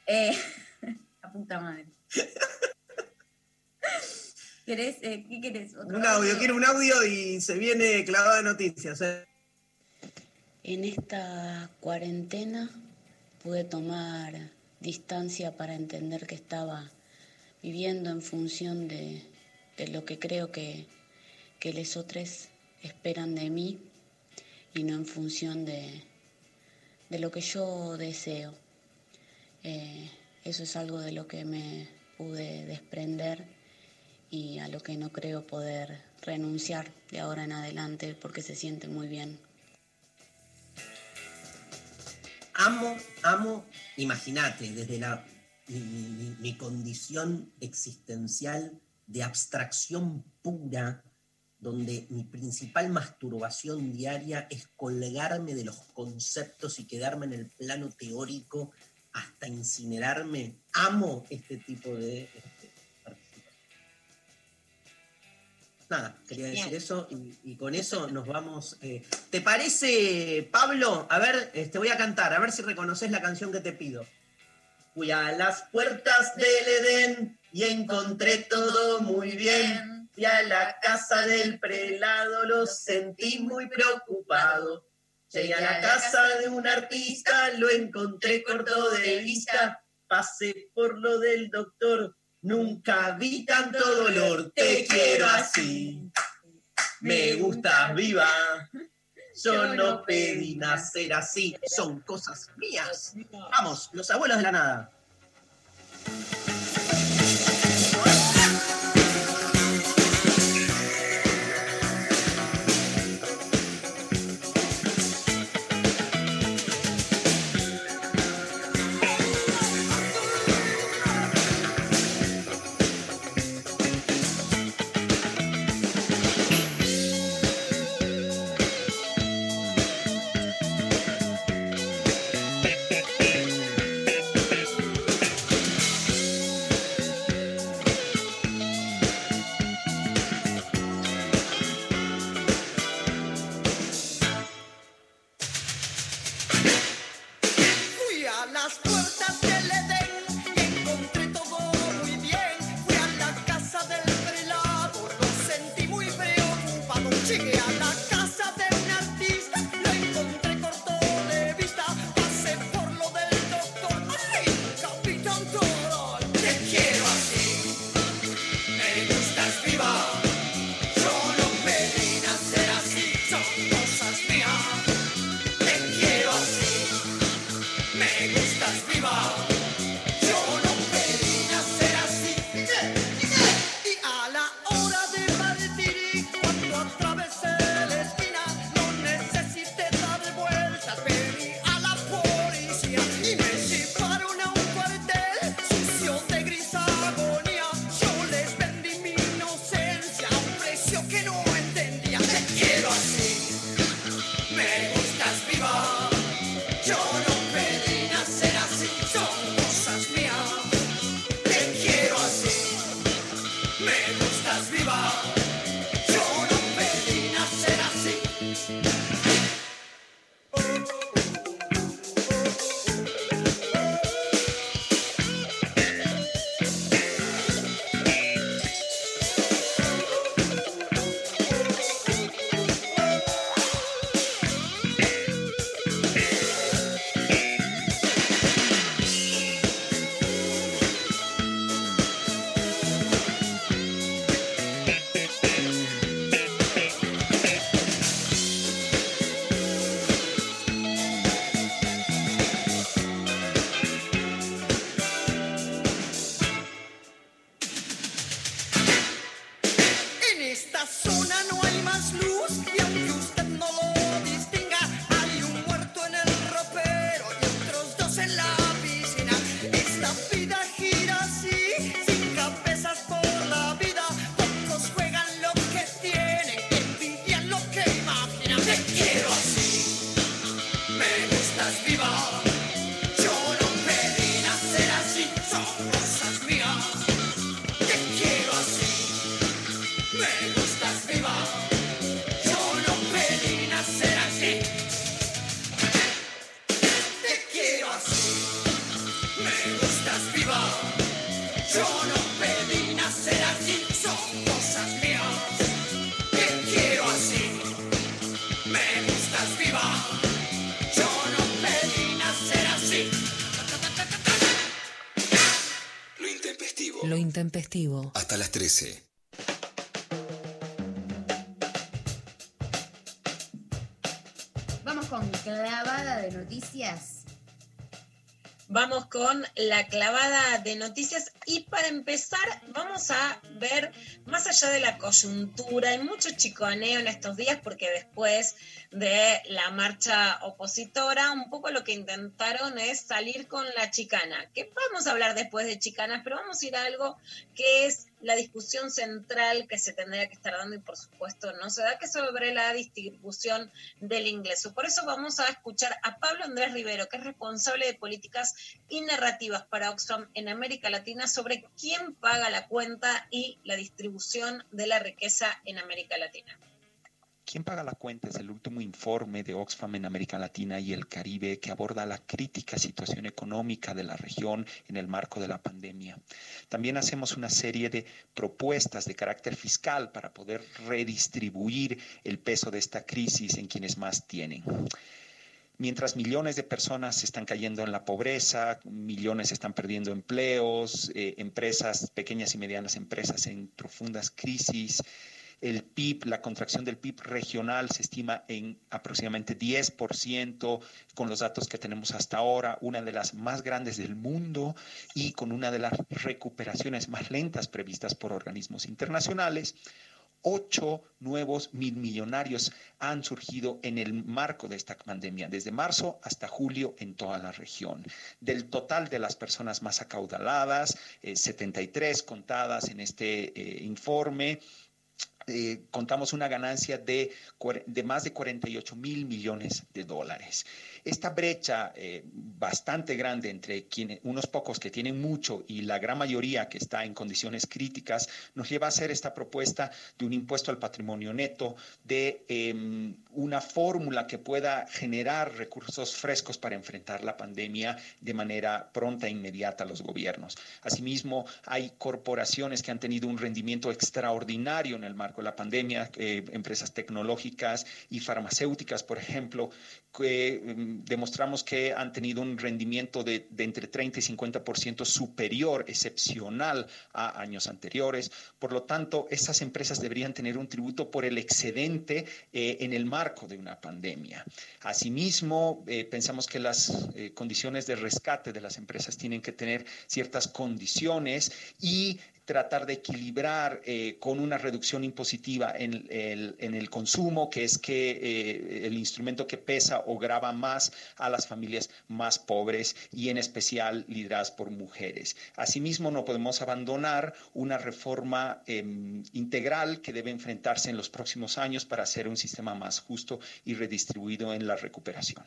Eh, la puta madre. ¿Querés, eh, ¿Qué querés? ¿Otro Un audio, quiero un audio y se viene clavada de noticias. eh. En esta cuarentena pude tomar distancia para entender que estaba viviendo en función de, de lo que creo que, que los otros esperan de mí y no en función de, de lo que yo deseo. Eh, eso es algo de lo que me pude desprender y a lo que no creo poder renunciar de ahora en adelante porque se siente muy bien. amo, amo, imagínate, desde la, mi, mi- mi- mi condición existencial de abstracción pura, donde mi principal masturbación diaria es colgarme de los conceptos y quedarme en el plano teórico hasta incinerarme. Amo este tipo de este, participación. Nada, quería decir Bien. eso y, y con eso nos vamos. eh. ¿Te parece, Pablo? A ver, te voy a cantar, a ver si reconoces la canción que te pido. Fui a las puertas del Edén y encontré todo muy bien. Fui a la casa del prelado, lo sentí muy preocupado. Llegué a la casa de un artista, lo encontré corto de vista. Pasé por lo del doctor, nunca vi tanto dolor. Te quiero así, me gustas viva. Yo no pedí nacer así, son cosas mías. Vamos, los abuelos de la nada. 13. Vamos con clavada de noticias. Vamos con la clavada de noticias y para empezar vamos a ver más allá de la coyuntura, hay mucho chiconeo en estos días porque después de la marcha opositora, un poco lo que intentaron es salir con la chicana, que vamos a hablar después de chicanas, pero vamos a ir a algo que es la discusión central que se tendría que estar dando y por supuesto no se da, que sobre la distribución del ingreso. Por eso vamos a escuchar a Pablo Andrés Rivero, que es responsable de políticas y narrativas para Oxfam en América Latina, sobre quién paga la cuenta y la distribución de la riqueza en América Latina. ¿Quién paga la cuenta? Es el último informe de Oxfam en América Latina y el Caribe que aborda la crítica situación económica de la región en el marco de la pandemia. También hacemos una serie de propuestas de carácter fiscal para poder redistribuir el peso de esta crisis en quienes más tienen. Mientras millones de personas están cayendo en la pobreza, millones están perdiendo empleos, eh, empresas, pequeñas y medianas empresas en profundas crisis, el PIB, la contracción del PIB regional se estima en aproximadamente 10% con los datos que tenemos hasta ahora, una de las más grandes del mundo y con una de las recuperaciones más lentas previstas por organismos internacionales ocho nuevos mil millonarios han surgido en el marco de esta pandemia, desde marzo hasta julio en toda la región. Del total de las personas más acaudaladas, 73 eh, contadas en este eh, informe, eh, contamos una ganancia de, de, más de 48 mil millones de dólares. Esta brecha eh, bastante grande entre quienes, unos pocos que tienen mucho y la gran mayoría que está en condiciones críticas nos lleva a hacer esta propuesta de un impuesto al patrimonio neto, de eh, una fórmula que pueda generar recursos frescos para enfrentar la pandemia de manera pronta e inmediata a los gobiernos. Asimismo, hay corporaciones que han tenido un rendimiento extraordinario en el marco de la pandemia, eh, empresas tecnológicas y farmacéuticas, por ejemplo, que mm, demostramos que han tenido un rendimiento de, de entre 30 y 50% superior, excepcional a años anteriores. Por lo tanto, esas empresas deberían tener un tributo por el excedente eh, en el marco de una pandemia. Asimismo, eh, pensamos que las eh, condiciones de rescate de las empresas tienen que tener ciertas condiciones y tratar de equilibrar eh, con una reducción impositiva en el, en el consumo, que es que eh, el instrumento que pesa o grava más a las familias más pobres y en especial lideradas por mujeres. Asimismo, no podemos abandonar una reforma eh, integral que debe enfrentarse en los próximos años para hacer un sistema más justo y redistribuido en la recuperación.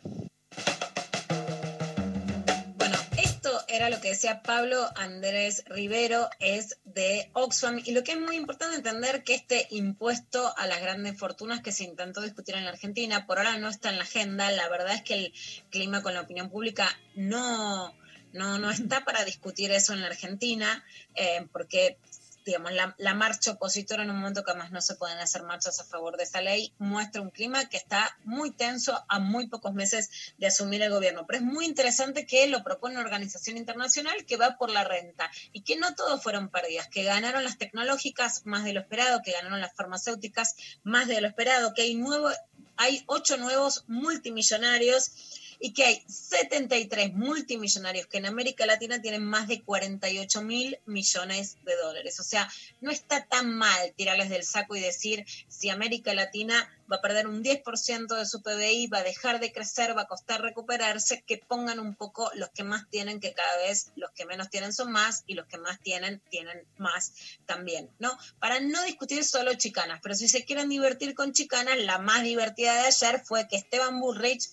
Era lo que decía Pablo Andrés Rivero, es de Oxfam. Y lo que es muy importante entender que este impuesto a las grandes fortunas que se intentó discutir en la Argentina, por ahora no está en la agenda. La verdad es que el clima con la opinión pública no, no, no está para discutir eso en la Argentina, eh, porque digamos, la, marcha opositora en un momento que además no se pueden hacer marchas a favor de esa ley, muestra un clima que está muy tenso a muy pocos meses de asumir el gobierno. Pero es muy interesante que lo propone una organización internacional que va por la renta y que no todos fueron pérdidas, que ganaron las tecnológicas más de lo esperado, que ganaron las farmacéuticas más de lo esperado, que hay, nuevo, hay ocho nuevos multimillonarios y que hay 73 multimillonarios que en América Latina tienen más de 48 mil millones de dólares. O sea, no está tan mal tirarles del saco y decir si América Latina va a perder un 10% de su PBI, va a dejar de crecer, va a costar recuperarse, que pongan un poco los que más tienen, que cada vez los que menos tienen son más y los que más tienen, tienen más también, ¿no? Para no discutir solo chicanas, pero si se quieren divertir con chicanas, la más divertida de ayer fue que Esteban Bullrich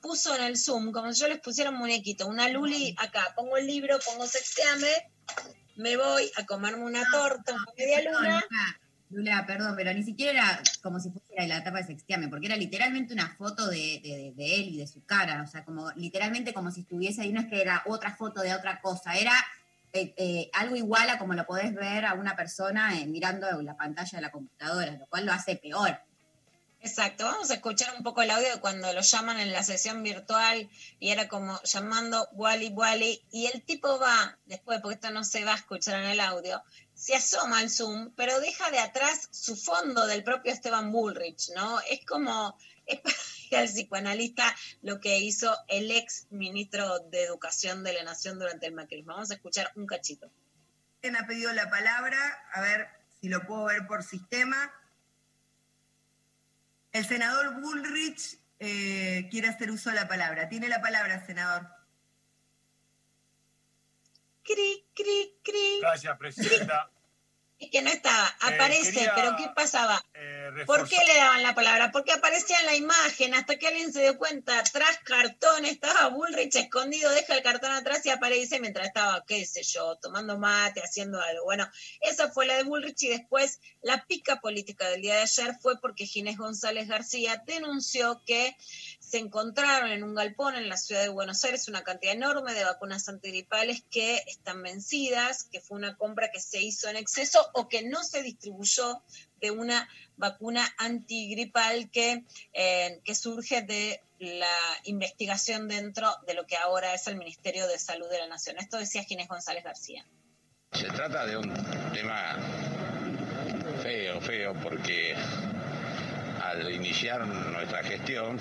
puso en el Zoom, como si yo les pusiera un muñequito, una Luli acá, pongo el libro, pongo sexteame, me voy a comerme una torta, una media luna. Lula, perdón, pero ni siquiera era como si fuera la etapa de sexteame, porque era literalmente una foto de, él y de su cara, o sea, como literalmente como si estuviese ahí, no es que era otra foto de otra cosa, era eh, eh, algo igual a como lo podés ver a una persona eh, mirando la pantalla de la computadora, lo cual lo hace peor. Exacto, vamos a escuchar un poco el audio cuando lo llaman en la sesión virtual y era como llamando Wally Wally y el tipo va, después porque esto no se va a escuchar en el audio, se asoma al Zoom, pero deja de atrás su fondo del propio Esteban Bullrich, ¿no? Es como, es para el psicoanalista lo que hizo el ex ministro de Educación de la Nación durante el macrismo. Vamos a escuchar un cachito. ¿Quién ha pedido la palabra? A ver si lo puedo ver por sistema. El senador Bullrich eh, quiere hacer uso de la palabra. Tiene la palabra, senador. Cri, cri, cri. Gracias, presidenta. Es que no estaba, eh, aparece, pero ¿qué pasaba? Eh, ¿Por qué le daban la palabra? Porque aparecía en la imagen, hasta que alguien se dio cuenta, tras cartón estaba Bullrich escondido, deja el cartón atrás y aparece mientras estaba, qué sé yo, tomando mate, haciendo algo. Bueno, esa fue la de Bullrich y después la pica política del día de ayer fue porque Ginés González García denunció que se encontraron en un galpón en la ciudad de Buenos Aires una cantidad enorme de vacunas antigripales que están vencidas, que fue una compra que se hizo en exceso o que no se distribuyó de una vacuna antigripal que, eh, que surge de la investigación dentro de lo que ahora es el Ministerio de Salud de la Nación. Esto decía Ginés González García. Se trata de un tema feo, feo, porque al iniciar nuestra gestión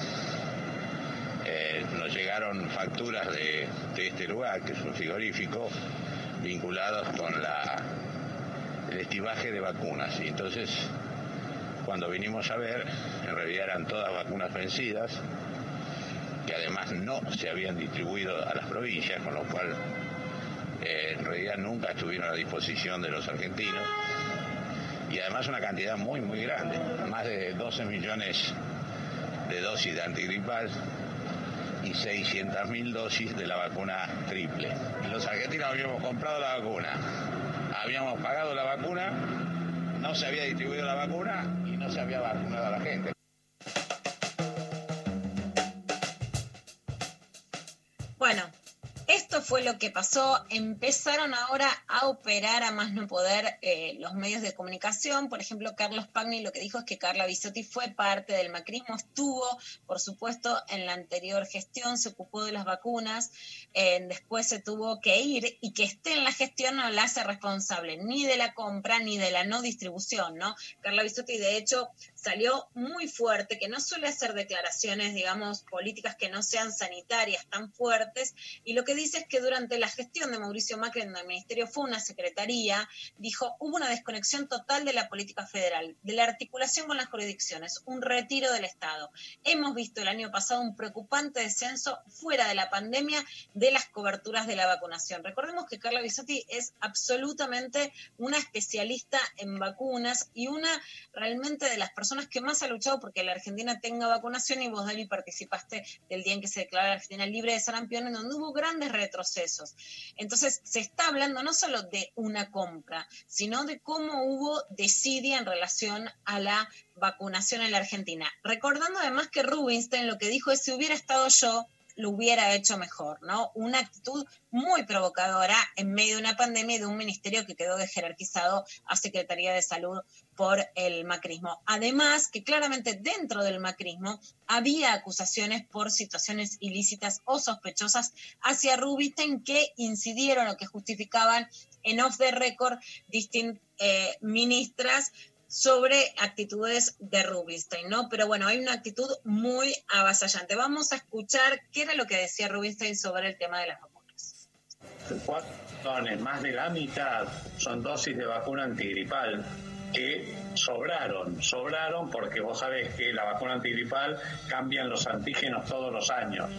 eh, nos llegaron facturas de, de este lugar, que es un frigorífico, vinculados con la, el estivaje de vacunas. Y entonces, cuando vinimos a ver, en realidad eran todas vacunas vencidas, que además no se habían distribuido a las provincias, con lo cual eh, en realidad nunca estuvieron a disposición de los argentinos. Y además una cantidad muy, muy grande, más de 12 millones de dosis de antigripal y 600.000 dosis de la vacuna triple. Los argentinos habíamos comprado la vacuna, habíamos pagado la vacuna, no se había distribuido la vacuna y no se había vacunado a la gente. Fue lo que pasó. Empezaron ahora a operar a más no poder eh, los medios de comunicación. Por ejemplo, Carlos Pagni lo que dijo es que Carla Bisotti fue parte del macrismo, estuvo, por supuesto, en la anterior gestión, se ocupó de las vacunas, eh, después se tuvo que ir y que esté en la gestión no la hace responsable ni de la compra ni de la no distribución, ¿no? Carla Bisotti, de hecho, salió muy fuerte, que no suele hacer declaraciones, digamos, políticas que no sean sanitarias tan fuertes, y lo que dice es que durante la gestión de Mauricio Macri en el Ministerio fue una secretaría, dijo, hubo una desconexión total de la política federal, de la articulación con las jurisdicciones, un retiro del Estado. Hemos visto el año pasado un preocupante descenso fuera de la pandemia de las coberturas de la vacunación. Recordemos que Carla Bisotti es absolutamente una especialista en vacunas y una realmente de las personas que más ha luchado porque la Argentina tenga vacunación y vos, Dani, participaste del día en que se declaró la Argentina libre de sarampión, en donde hubo grandes retrocesos. Entonces, se está hablando no solo de una compra, sino de cómo hubo desidia en relación a la vacunación en la Argentina. Recordando además que Rubinstein lo que dijo es, si hubiera estado yo, lo hubiera hecho mejor, ¿no? Una actitud muy provocadora en medio de una pandemia y de un ministerio que quedó jerarquizado a Secretaría de Salud por el macrismo. Además, que claramente dentro del macrismo había acusaciones por situaciones ilícitas o sospechosas hacia Rubinstein que incidieron o que justificaban en off the record distintas eh, ministras sobre actitudes de Rubinstein, ¿no? Pero bueno, hay una actitud muy avasallante. Vamos a escuchar qué era lo que decía Rubinstein sobre el tema de las vacunas. Cuatro más de la mitad son dosis de vacuna antigripal que sobraron, sobraron porque vos sabés que la vacuna antigripal cambian los antígenos todos los años.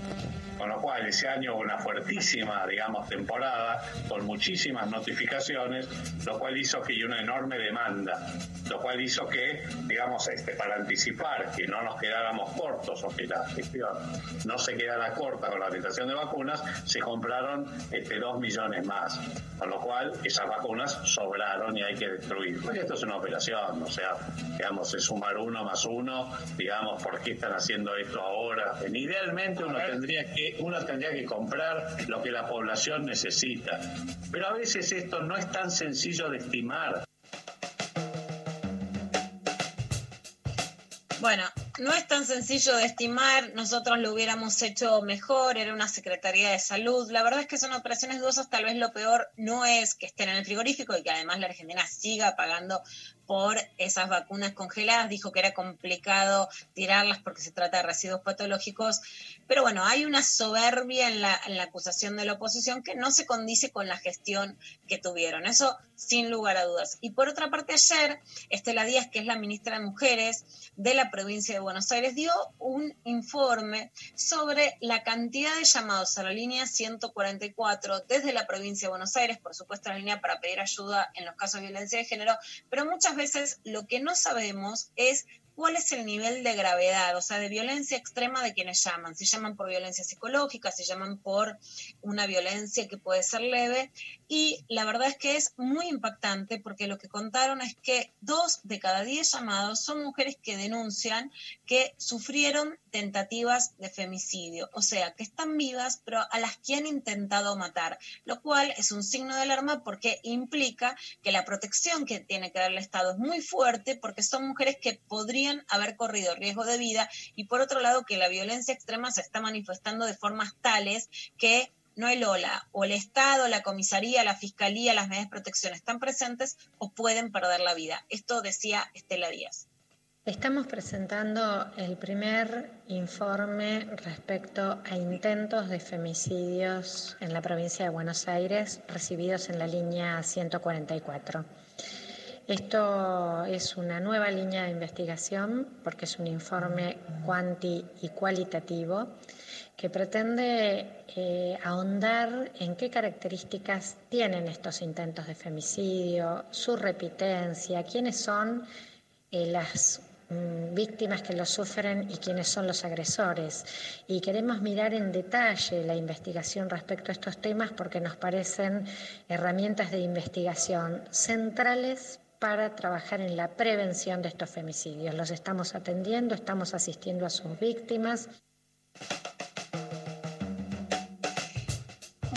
Con lo cual, ese año hubo una fuertísima, digamos, temporada con muchísimas notificaciones, lo cual hizo que haya una enorme demanda, lo cual hizo que, digamos, este, para anticipar que no nos quedáramos cortos o que la gestión no se quedara corta con la aplicación de vacunas, se compraron este, dos millones más. Con lo cual, esas vacunas sobraron y hay que destruir. Porque esto es operación, o sea, digamos, es sumar uno más uno, digamos, ¿por qué están haciendo esto ahora? Idealmente uno tendría que uno tendría que comprar lo que la población necesita. Pero a veces esto no es tan sencillo de estimar. Bueno, no es tan sencillo de estimar, nosotros lo hubiéramos hecho mejor, era una Secretaría de Salud. La verdad es que son operaciones dudosas, tal vez lo peor no es que estén en el frigorífico y que además la Argentina siga pagando por esas vacunas congeladas. Dijo que era complicado tirarlas porque se trata de residuos patológicos. Pero bueno, hay una soberbia en la, en la acusación de la oposición que no se condice con la gestión que tuvieron. Eso sin lugar a dudas. Y por otra parte, ayer Estela Díaz, que es la ministra de Mujeres de la provincia de Buenos Aires, dio un informe sobre la cantidad de llamados a la línea 144 desde la provincia de Buenos Aires, por supuesto la línea para pedir ayuda en los casos de violencia de género, pero muchas veces lo que no sabemos es cuál es el nivel de gravedad, o sea, de violencia extrema de quienes llaman. Si llaman por violencia psicológica, si llaman por una violencia que puede ser leve. Y la verdad es que es muy impactante porque lo que contaron es que dos de cada diez llamados son mujeres que denuncian que sufrieron tentativas de femicidio, o sea, que están vivas, pero a las que han intentado matar, lo cual es un signo de alarma porque implica que la protección que tiene que dar el Estado es muy fuerte porque son mujeres que podrían haber corrido riesgo de vida y por otro lado que la violencia extrema se está manifestando de formas tales que no el OLA, o el Estado, la comisaría, la fiscalía, las medidas de protección están presentes o pueden perder la vida. Esto decía Estela Díaz. Estamos presentando el primer informe respecto a intentos de femicidios en la provincia de Buenos Aires recibidos en la línea 144. Esto es una nueva línea de investigación porque es un informe cuanti y cualitativo que pretende eh, ahondar en qué características tienen estos intentos de femicidio, su repitencia, quiénes son eh, las mm, víctimas que lo sufren y quiénes son los agresores. Y queremos mirar en detalle la investigación respecto a estos temas porque nos parecen herramientas de investigación centrales para trabajar en la prevención de estos femicidios. Los estamos atendiendo, estamos asistiendo a sus víctimas.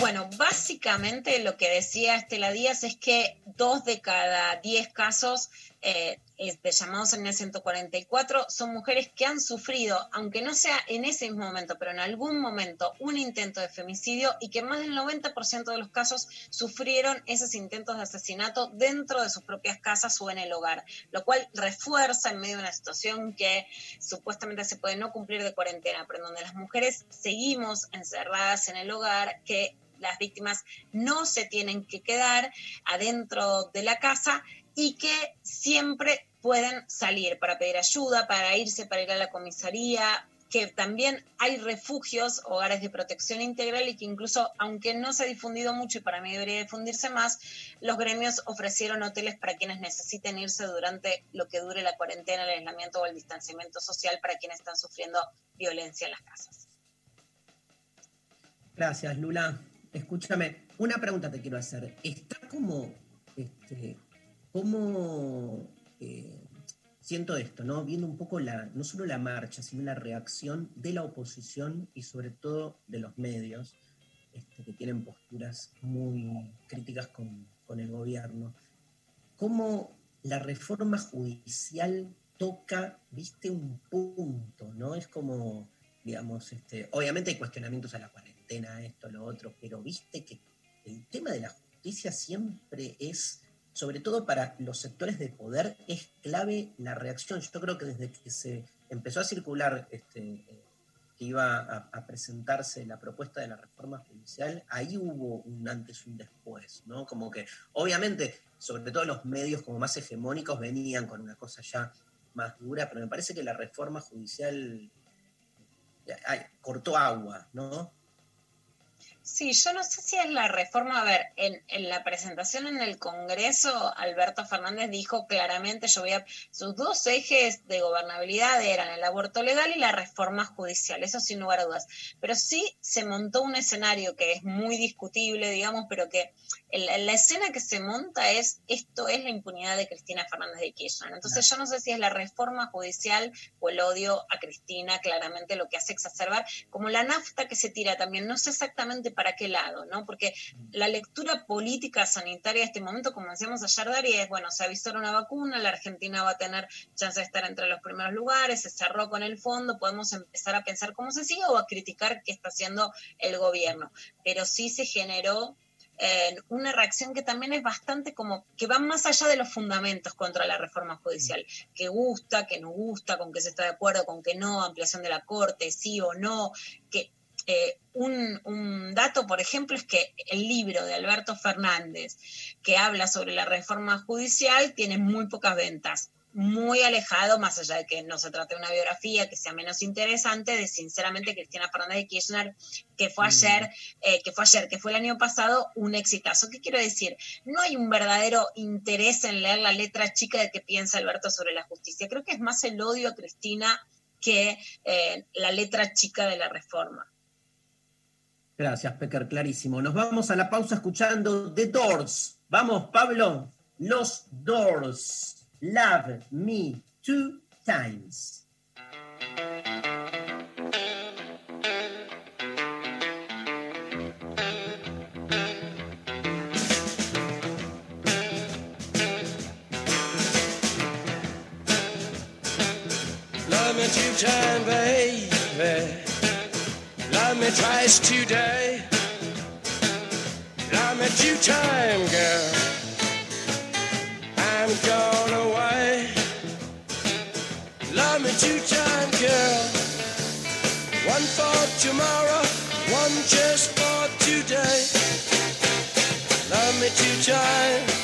Bueno, básicamente lo que decía Estela Díaz es que dos de cada diez casos eh, de llamados en el 144 son mujeres que han sufrido, aunque no sea en ese mismo momento, pero en algún momento, un intento de femicidio y que más del 90% de los casos sufrieron esos intentos de asesinato dentro de sus propias casas o en el hogar, lo cual refuerza en medio de una situación que supuestamente se puede no cumplir de cuarentena, pero en donde las mujeres seguimos encerradas en el hogar, que las víctimas no se tienen que quedar adentro de la casa y que siempre pueden salir para pedir ayuda, para irse, para ir a la comisaría, que también hay refugios, hogares de protección integral y que incluso, aunque no se ha difundido mucho y para mí debería difundirse más, los gremios ofrecieron hoteles para quienes necesiten irse durante lo que dure la cuarentena, el aislamiento o el distanciamiento social para quienes están sufriendo violencia en las casas. Gracias, Lula. Escúchame, una pregunta te quiero hacer. ¿Está como, este, cómo eh, siento esto, ¿no? Viendo un poco la, no solo la marcha, sino la reacción de la oposición y sobre todo de los medios, este, que tienen posturas muy críticas con, con el gobierno. ¿Cómo la reforma judicial toca, viste, un punto, ¿no? Es como, digamos, este, obviamente hay cuestionamientos a la cuarentena, esto, lo otro, pero viste que el tema de la justicia siempre es sobre todo para los sectores de poder, es clave la reacción. Yo creo que desde que se empezó a circular este, eh, que iba a, presentarse la propuesta de la reforma judicial, ahí hubo un antes y un después, ¿no? Como que, obviamente, sobre todo los medios como más hegemónicos venían con una cosa ya más dura, pero me parece que la reforma judicial eh, cortó agua, ¿no? Sí, yo no sé si es la reforma. A ver, en, la presentación en el Congreso, Alberto Fernández dijo claramente, yo voy a, sus dos ejes de gobernabilidad eran el aborto legal y la reforma judicial, eso sin lugar a dudas. Pero sí se montó un escenario que es muy discutible, digamos, pero que la, escena que se monta es, esto es la impunidad de Cristina Fernández de Kirchner. Entonces yo no sé si es la reforma judicial o el odio a Cristina claramente lo que hace exacerbar, como la nafta que se tira también, no sé exactamente para qué lado, ¿no? Porque la lectura política sanitaria de este momento, como decíamos ayer, Dari, es, bueno, se avisó una vacuna, la Argentina va a tener chance de estar entre los primeros lugares, se cerró con el fondo, podemos empezar a pensar cómo se sigue o a criticar qué está haciendo el gobierno. Pero sí se generó una reacción que también es bastante como que va más allá de los fundamentos contra la reforma judicial, que gusta, que no gusta, con que se está de acuerdo, con que no, ampliación de la Corte, sí o no, que eh, un, un, dato, por ejemplo, es que el libro de Alberto Fernández, que habla sobre la reforma judicial, tiene muy pocas ventas muy alejado, más allá de que no se trate de una biografía que sea menos interesante, de sinceramente Cristina Fernández de Kirchner, que fue mm. ayer, eh, que fue ayer, que fue el año pasado, un exitazo. ¿Qué quiero decir? No hay un verdadero interés en leer la letra chica de que piensa Alberto sobre la justicia. Creo que es más el odio a Cristina que eh, la letra chica de la reforma. Gracias, Pecker, clarísimo. Nos vamos a la pausa escuchando The Doors. Vamos, Pablo, los Doors. Love Me Two Times. Twice today. I met you time, girl. I'm gone away. Love me two time, girl. One for tomorrow, one just for today. Love me two time.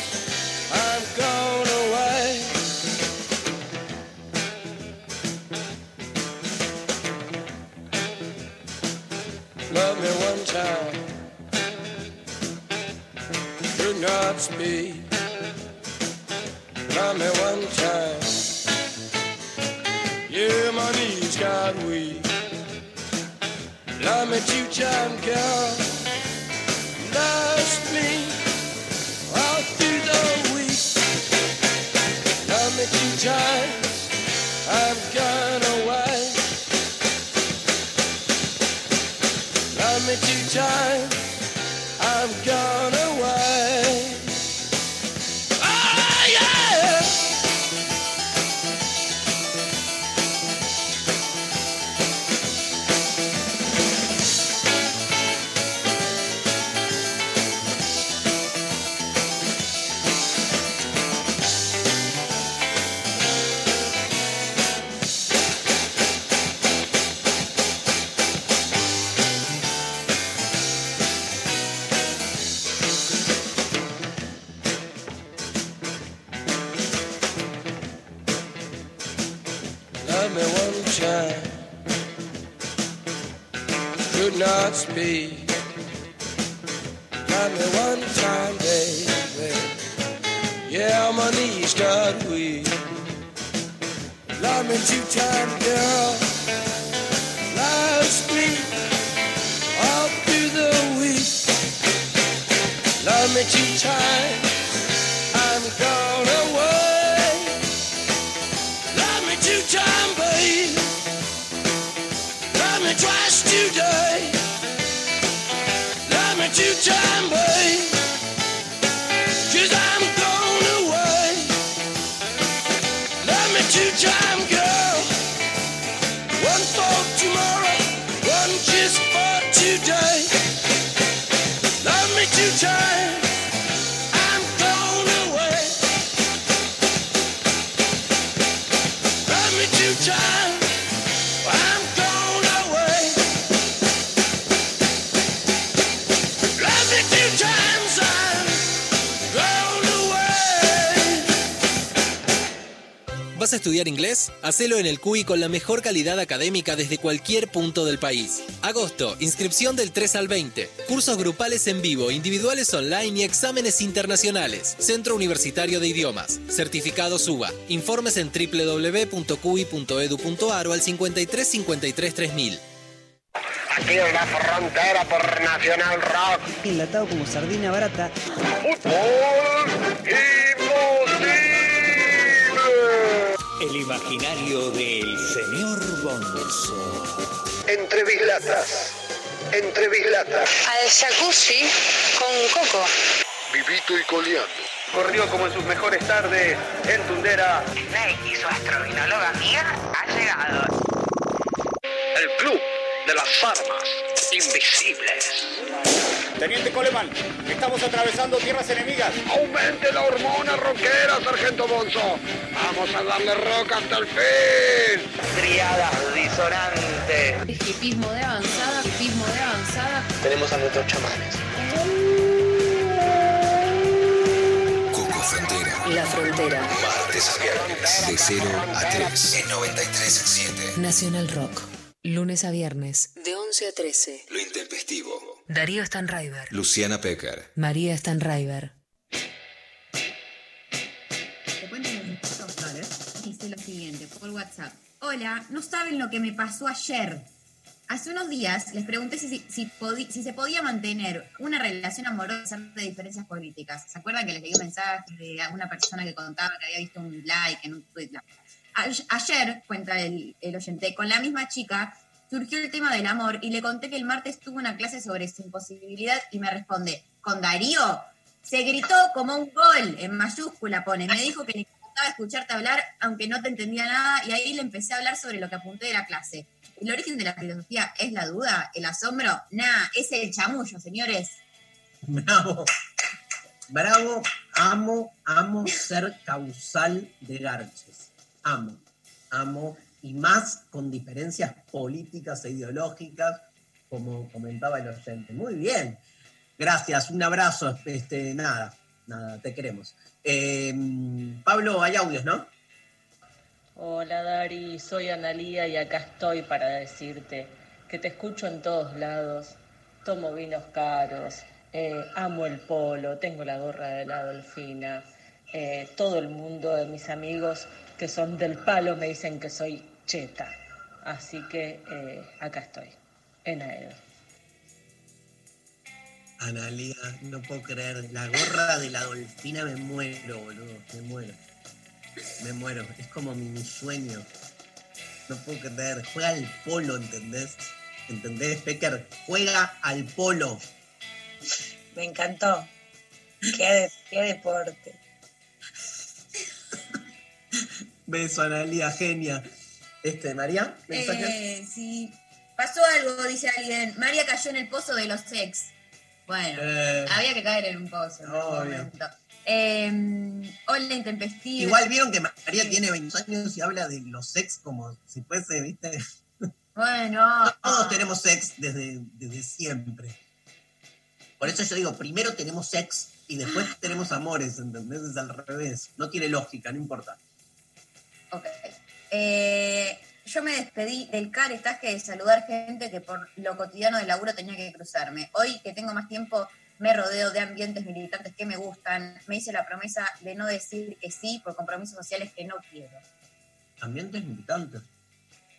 Not speak. Love me one time. Yeah, my knees got weak. Love me two time, girl. Lost me all through the week. Love me two times. I've gone away. Love me two times. Hacelo en el CUI con la mejor calidad académica desde cualquier punto del país. Agosto, inscripción del 3 al 20. Cursos grupales en vivo, individuales online y exámenes internacionales. Centro Universitario de Idiomas. Certificado SUBA. Informes en www.cui.edu.ar o al 53 53 3000. Aquí en la frontera por Nacional Rock. Enlatado como sardina barata. El imaginario del señor Bonzo. Entre bislatas. Entre bislatas. Al jacuzzi con coco. Vivito y coleando. Corrió como en sus mejores tardes en Tundera. Snake y su astrovinóloga amiga ha llegado. El club de las armas invisibles. Teniente Coleman, estamos atravesando tierras enemigas. Aumente la hormona rockera, sargento Bonzo. Vamos a darle rock hasta el fin. Triadas disonantes. Hipismo de avanzada, hipismo de avanzada. Tenemos a nuestros chamanes. Coco Frontera. La Frontera. Martes a viernes. De 0 a 3. En 93.7. Nacional Rock. Lunes a viernes. De 11 a 13. Lo intempestivo. Darío Stanraiver. Luciana Pecker. María Stanraiver. Poquito. Dice lo siguiente por WhatsApp. Hola, no saben lo que me pasó ayer. Hace unos días les pregunté si, si, podi- si se podía mantener una relación amorosa de diferencias políticas. ¿Se acuerdan que les leí un mensaje de alguna persona que contaba que había visto un like en un tweet? Ayer, cuenta el, oyente, con la misma chica surgió el tema del amor y le conté que el martes tuvo una clase sobre su imposibilidad y me responde, ¿con Darío? Se gritó como un gol, en mayúscula pone. Me dijo que le encantaba escucharte hablar, aunque no te entendía nada, y ahí le empecé a hablar sobre lo que apunté de la clase. ¿El origen de la filosofía es la duda? ¿El asombro? Nah, es el chamullo, señores. Bravo. Bravo. Amo, amo ser causal de garches. Amo, amo. Y más con diferencias políticas e ideológicas, como comentaba el oyente. Muy bien. Gracias, un abrazo. Este, nada, nada, te queremos. Eh, Pablo, hay audios, ¿no? Hola Dari, soy Analía y acá estoy para decirte que te escucho en todos lados, tomo vinos caros, eh, amo el polo, tengo la gorra de la Dolfina, eh, todo el mundo de mis amigos que son del palo me dicen que soy cheta, así que eh, acá estoy, en Aedo. Analia, no puedo creer. La gorra de la Dolfina me muero, boludo. Me muero. Me muero. Es como mi sueño. No puedo creer. Juega al polo, ¿entendés? ¿Entendés, Pecker? Juega al polo. Me encantó. Qué, qué deporte. Beso, Analia, genia. Este, María, mensaje. Eh, sí. Pasó algo, dice alguien. María cayó en el pozo de los sex. Bueno, Eh. había que caer en un pozo. en Obvio. Eh, hola, intempestiva. Igual vieron que María tiene 20 años y habla de los sex como si fuese, ¿viste? Bueno. Todos tenemos sex desde, desde siempre. Por eso yo digo, primero tenemos sex y después tenemos amores, ¿entendés? Es al revés. No tiene lógica, no importa. Ok. Eh, yo me despedí del caretaje de saludar gente que por lo cotidiano del laburo tenía que cruzarme. Hoy que tengo más tiempo, me rodeo de ambientes militantes que me gustan. Me hice la promesa de no decir que sí por compromisos sociales que no quiero. Ambientes militantes,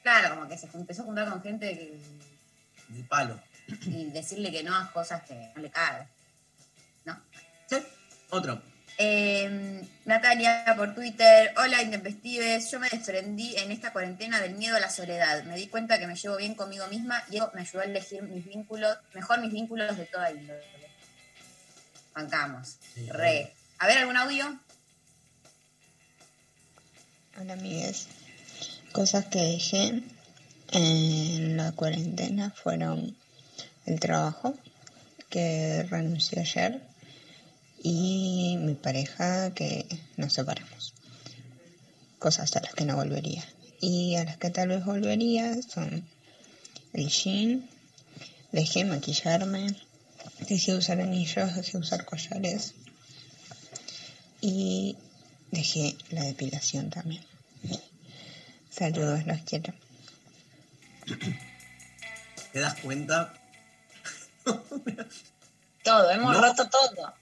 Claro, como que se empezó a juntar con gente que- de palo. y decirle que no a cosas que no le caben. ¿No? Otro. Eh, Natalia por Twitter, hola Intempestives, yo me desprendí en esta cuarentena del miedo a la soledad. Me di cuenta que me llevo bien conmigo misma y eso me ayudó a elegir mis vínculos, mejor mis vínculos de toda índole. Bancamos. Re. A ver, ¿algún audio? Hola amigues. Cosas que dejé en la cuarentena fueron el trabajo, que renuncié ayer, y mi pareja, que nos separamos. Cosas a las que no volvería. Y a las que tal vez volvería son el jean, dejé maquillarme, dejé usar anillos, dejé usar collares y dejé la depilación también. Saludos, los quiero. ¿Te das cuenta? Todo, hemos No. roto todo.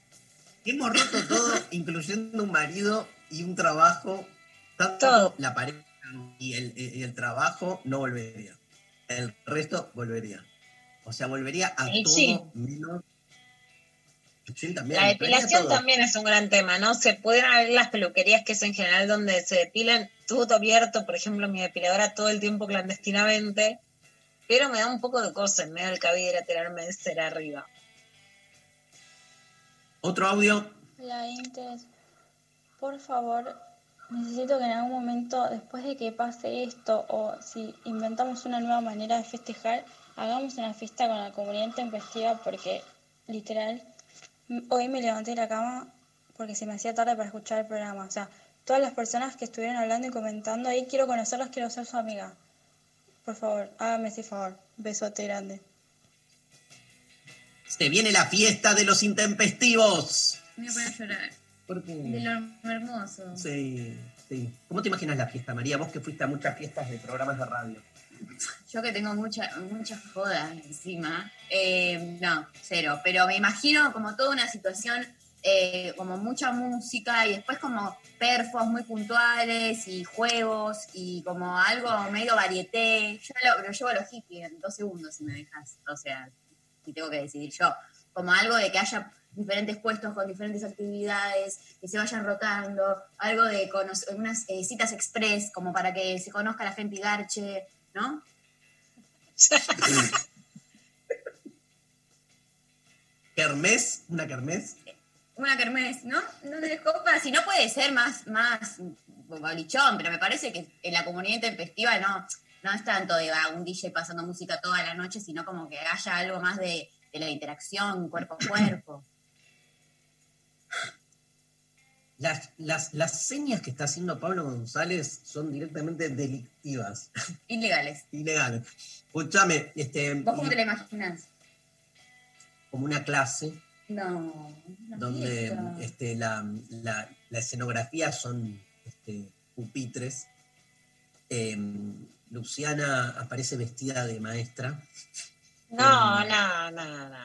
Hemos roto todo, incluyendo un marido y un trabajo. Tanto la pareja y el, y el trabajo no volvería. El resto volvería. O sea, volvería a todo menos. También. La depilación también es un gran tema, ¿no? Se pueden abrir las peluquerías que es en general donde se depilan todo abierto, por ejemplo, mi depiladora todo el tiempo clandestinamente, pero me da un poco de cosa en medio del cabello a tirarme de cera arriba. Otro audio. Hola, Intes. Por favor, necesito que en algún momento, después de que pase esto, o si inventamos una nueva manera de festejar, hagamos una fiesta con la comunidad intempestiva, porque literal, hoy me levanté de la cama porque se me hacía tarde para escuchar el programa. O sea, todas las personas que estuvieron hablando y comentando ahí, quiero conocerlas, quiero ser su amiga. Por favor, hágame ese favor. Besote grande. Se viene la fiesta de los intempestivos. Me voy a llorar. ¿Por qué? De lo hermoso. Sí, sí. ¿Cómo te imaginas la fiesta, María? Vos que fuiste a muchas fiestas de programas de radio. Yo que tengo mucha- muchas jodas encima. eh, no, cero. Pero me imagino como toda una situación, eh, como mucha música y después como perfos muy puntuales y juegos y como algo medio varieté. Yo lo, lo llevo a los hippies en dos segundos si me dejas. O sea, si tengo que decidir yo. Como algo de que haya diferentes puestos con diferentes actividades, que se vayan rotando, algo de unas eh, citas express, como para que se conozca la gente y garche, ¿no? ¿Kermés? ¿Una kermés? Una kermés, ¿no? No les copa, si no puede ser más, más bolichón, pero me parece que en la comunidad intempestiva no, no es tanto de un DJ pasando música toda la noche, sino como que haya algo más de, de la interacción cuerpo a cuerpo. Las, las, las, señas que está haciendo Pablo González son directamente delictivas. Ilegales. Ilegales. Escúchame, este. ¿Vos cómo te la imaginas? Como una clase. No. no donde este, la, la, la, escenografía son este, pupitres. Em, Luciana aparece vestida de maestra. No, no, no, no.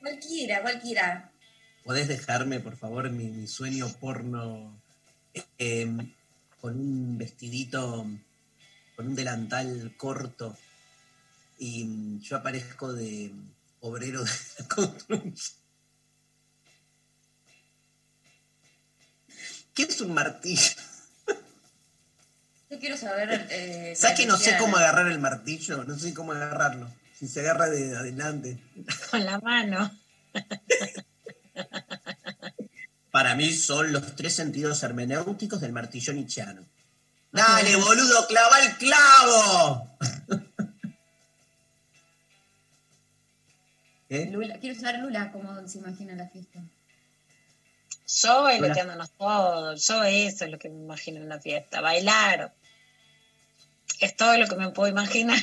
Cualquiera, cualquiera. ¿Podés dejarme, por favor, mi, mi sueño porno em, con un vestidito, con un delantal corto? Y mm, yo aparezco de obrero de la construcción. ¿Qué es un martillo? Yo quiero saber. Eh, ¿Sabes que no sé cómo agarrar el martillo? No sé cómo agarrarlo. Si se agarra de adelante. Con la mano. Para mí son los tres sentidos hermenéuticos del martillo nietzscheano. ¡Dale, boludo, clava el clavo! ¿Eh? Lula, quiero saber Lula cómo se imagina la fiesta. Yo bailoteándonos todos, yo eso es lo que me imagino en una fiesta, bailar. Es todo lo que me puedo imaginar.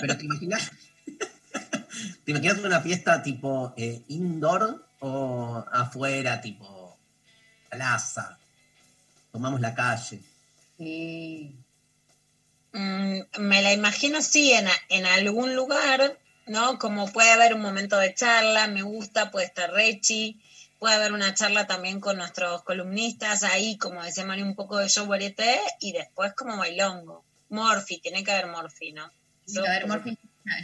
Pero te imaginas. ¿Te imaginas una fiesta tipo eh, indoor o afuera, tipo plaza? Tomamos la calle. Sí. Mm, me la imagino sí en, en algún lugar, ¿no? Como puede haber un momento de charla, me gusta, puede estar Rechi, puede haber una charla también con nuestros columnistas, ahí, como decía Mari, un poco de show varieté y después como bailongo. Morphy, tiene que haber Morphy, ¿no? Sí, a ver, Morphy,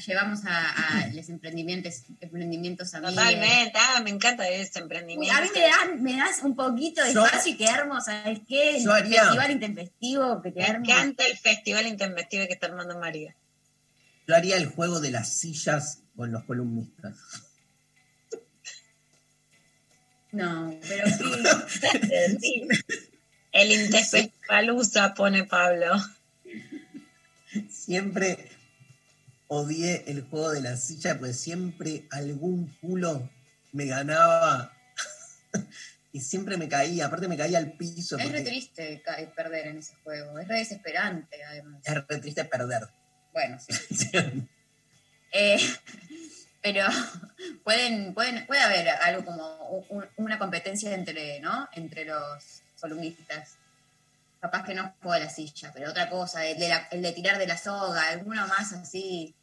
llevamos a, a los emprendimientos, emprendimientos amigos. Totalmente, ah, me encanta ese emprendimiento. A mí me das, me das un poquito de Yo- espacio y te armo, ¿sabes qué? El Yo haría- festival intempestivo que te Me armo. encanta el festival intempestivo que está armando María. Yo haría el juego de las sillas con los columnistas. No, pero sí. Sí. El Intespectalusa pone Pablo. Siempre odié el juego de la silla, pues siempre algún culo me ganaba y siempre me caía, aparte me caía al piso. Es re triste perder en ese juego, es re desesperante además. es re triste perder. Bueno, sí. Eh, pero pueden, pueden, puede haber algo como una competencia entre, ¿no? entre los columnistas. Capaz que no juego de la silla, pero otra cosa, el de, la- el de tirar de la soga, alguno más así,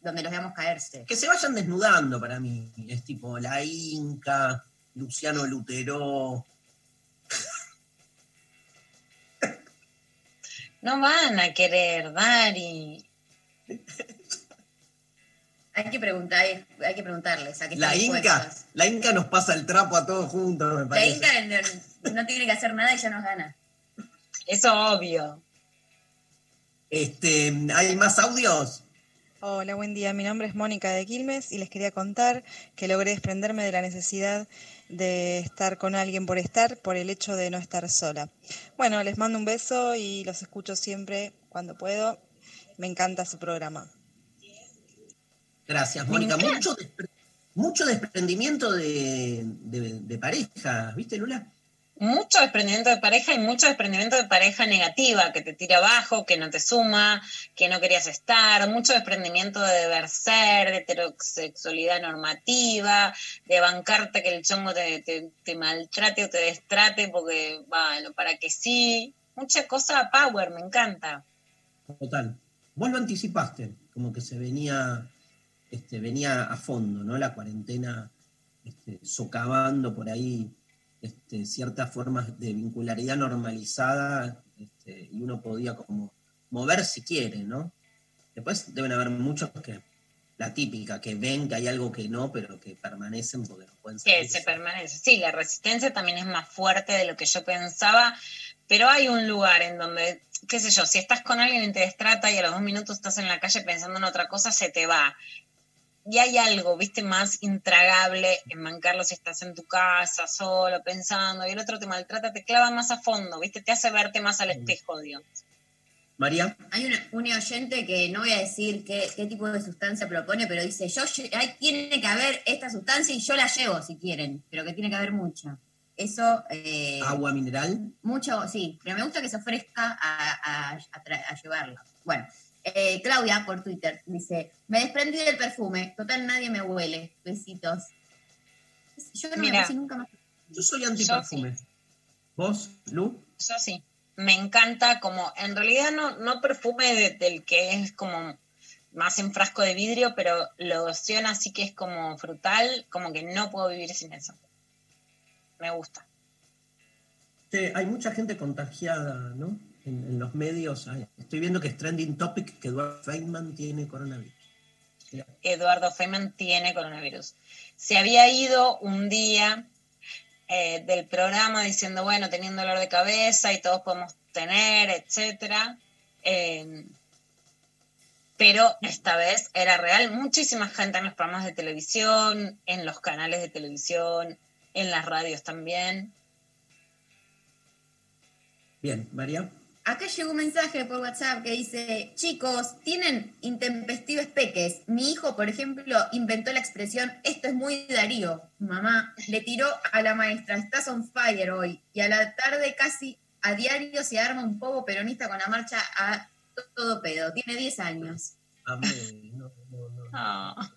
donde los veamos caerse. Que se vayan desnudando para mí. Es tipo la Inca, Luciano Lutero. No van a querer, Dari. Hay que preguntar, hay que preguntarles a qué La Inca, la Inca nos pasa el trapo a todos juntos, me La parece. Inca no, no tiene que hacer nada y ya nos gana. Eso obvio. Este, ¿Hay más audios? Hola, buen día. Mi nombre es Mónica de Quilmes y les quería contar que logré desprenderme de la necesidad de estar con alguien por estar, por el hecho de no estar sola. Bueno, les mando un beso y los escucho siempre cuando puedo. Me encanta su programa. Gracias, Mónica. Mucho, despre- mucho desprendimiento de, de- de parejas, ¿viste, Lula? Mucho desprendimiento de pareja y mucho desprendimiento de pareja negativa, que te tira abajo, que no te suma, que no querías estar, mucho desprendimiento de deber ser, de heterosexualidad normativa, de bancarte que el chongo te, te- te maltrate o te destrate porque, bueno, para que sí. Mucha cosa power, me encanta. Total. Vos lo anticipaste, como que se venía, este, venía a fondo, ¿no? La cuarentena este, socavando por ahí este, ciertas formas de vincularidad normalizada y uno podía como mover si quiere, ¿no? Después deben haber muchos que, la típica, que ven que hay algo que no, pero que permanecen porque no pueden Que salir. se permanece. Sí, la resistencia también es más fuerte de lo que yo pensaba, pero hay un lugar en donde, qué sé yo, si estás con alguien y te destrata y a los dos minutos estás en la calle pensando en otra cosa, se te va. Y hay algo, viste, más intragable en mancarlo si estás en tu casa, solo, pensando, y el otro te maltrata, te clava más a fondo, viste, te hace verte más al espejo, digamos. María. Hay un, un oyente que no voy a decir qué, qué tipo de sustancia propone, pero dice, yo hay- tiene que haber esta sustancia y yo la llevo si quieren, pero que tiene que haber mucha. Eso. eh, Agua mineral. mucho, sí, pero me gusta que se ofrezca a, a, a tra- a llevarlo. Bueno, eh, Claudia por Twitter dice: Me desprendí del perfume, total nadie me huele. Besitos. Yo no me Mira. puse nunca más. Yo soy antiperfume. ¿Vos, Lu? Yo sí. Me encanta como, en realidad no, no perfume de- del que es como más en frasco de vidrio, pero loción así que es como frutal, como que no puedo vivir sin eso. Me gusta. Hay mucha gente contagiada, ¿no? En, en los medios. Ay, Estoy viendo que es trending topic que Eduardo Feynman tiene coronavirus. Eduardo Feynman tiene coronavirus. Se había ido un día eh, del programa diciendo, bueno, teniendo dolor de cabeza y todos podemos tener, etcétera. Eh, pero esta vez era real. Muchísima gente en los programas de televisión, en los canales de televisión, en las radios también. Bien, María. Acá llegó un mensaje por WhatsApp que dice, chicos, tienen intempestivos peques. Mi hijo, por ejemplo, inventó la expresión, esto es muy Darío. Mamá le tiró a la maestra, estás on fire hoy. Y a la tarde casi a diario se arma un poco peronista con la marcha a todo pedo. Tiene 10 años. Amén. No, no, no. Ah.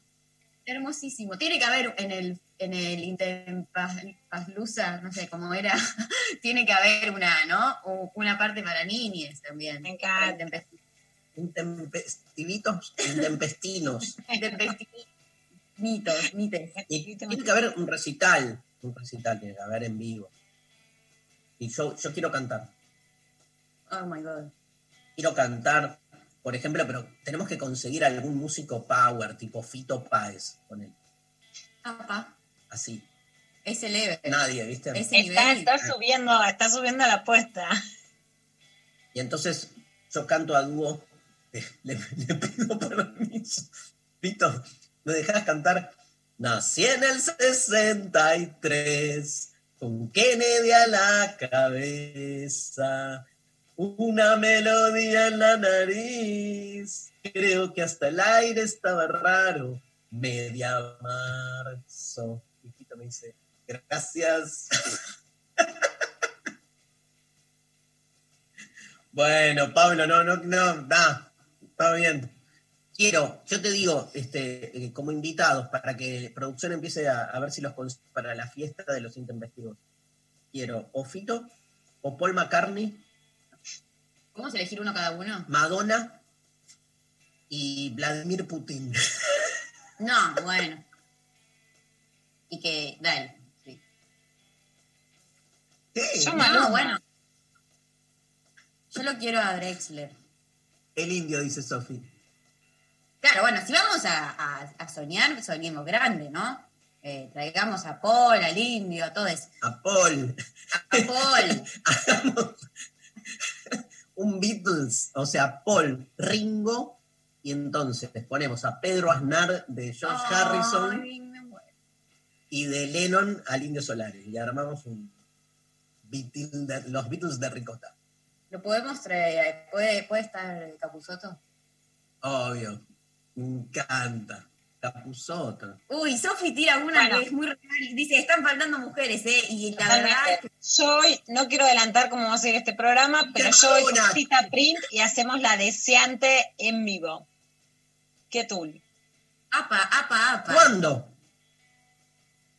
Hermosísimo. Tiene que haber en el, en el Intempaslusa, no sé cómo era, tiene que haber una, ¿no? Una parte para niñes también. Me encanta. Intempestivitos, intempestinos. Mitos, mites. Y tiene que haber un recital. Un recital tiene que haber en vivo. Y yo, yo quiero cantar. Oh my God. Quiero cantar, por ejemplo, pero tenemos que conseguir algún músico power, tipo Fito Páez, con él. Apa, Así. ese leve. Nadie, ¿viste? Ese Está, subiendo, está subiendo la apuesta. Y entonces yo canto a dúo, le, le pido permiso. Pito, ¿me dejas cantar? Nací en el 63, con Kennedy a la cabeza, una melodía en la nariz. Creo que hasta el aire estaba raro, media marzo. Y Pito me dice, gracias. Bueno, Pablo, no, no, no, no, está bien. Quiero, yo te digo, este, eh, como invitados, para que producción empiece a, a ver si los consigue para la fiesta de los intempestivos. Quiero o Fito, o Paul McCartney, ¿Podemos elegir uno cada uno? Madonna y Vladimir Putin. No, bueno. Y que, dale. sí. Sí, no, bueno. Yo lo quiero a Drexler. El indio, dice Sofi. Claro, bueno, si vamos a, a- a soñar, soñemos grande, ¿no? Eh, traigamos a Paul, al indio, a todo eso. A Paul. A Paul. un Beatles, o sea, Paul, Ringo, y entonces ponemos a Pedro Aznar de George Harrison y de Lennon al Indio Solares. Y armamos un Beatle de- los Beatles de Ricota. ¿Lo podemos traer? ¿Puede, puede estar Capuzoto? Obvio. Me encanta. Uy, Sofi tira una Bueno. que es muy real. Dice, están faltando mujeres, ¿eh? Y la Totalmente. verdad es que Yo hoy no quiero adelantar cómo va a ser este programa, pero yo con cita print y hacemos la deseante en vivo. ¿Qué tul? apa, apa, apa. ¿Cuándo?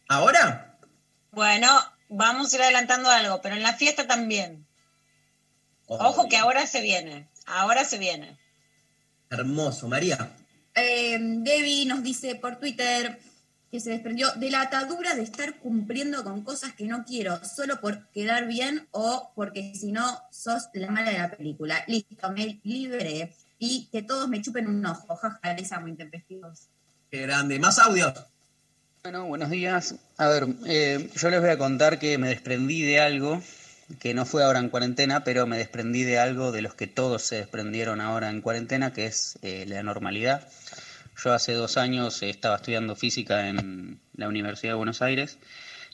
¿Ahora? Bueno, vamos a ir adelantando algo, pero en la fiesta también. Ojo que ahora se viene, ahora se viene. Hermoso, María. Eh, Debbie nos dice por Twitter que se desprendió de la atadura de estar cumpliendo con cosas que no quiero, solo por quedar bien o porque si no sos la mala de la película. Listo, me liberé. Y que todos me chupen un ojo. Jaja, les amo intempestivos. Qué grande. Más audios. Bueno, buenos días. A ver, eh, yo les voy a contar que me desprendí de algo que no fue ahora en cuarentena, pero me desprendí de algo de los que todos se desprendieron ahora en cuarentena, que es eh, la normalidad. Yo hace dos años eh, estaba estudiando física en la Universidad de Buenos Aires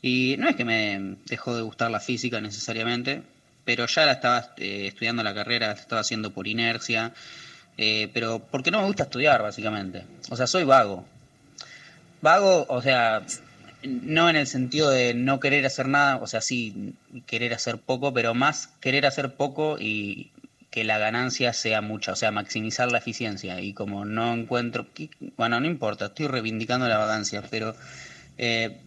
y no es que me dejó de gustar la física necesariamente, pero ya la estaba eh, estudiando la carrera, la estaba haciendo por inercia, pero porque no me gusta estudiar básicamente. O sea, soy vago. Vago, o sea, no en el sentido de no querer hacer nada, o sea, sí querer hacer poco, pero más querer hacer poco y que la ganancia sea mucha, o sea, maximizar la eficiencia. Y como no encuentro, bueno, no importa, estoy reivindicando la vacancia, pero eh,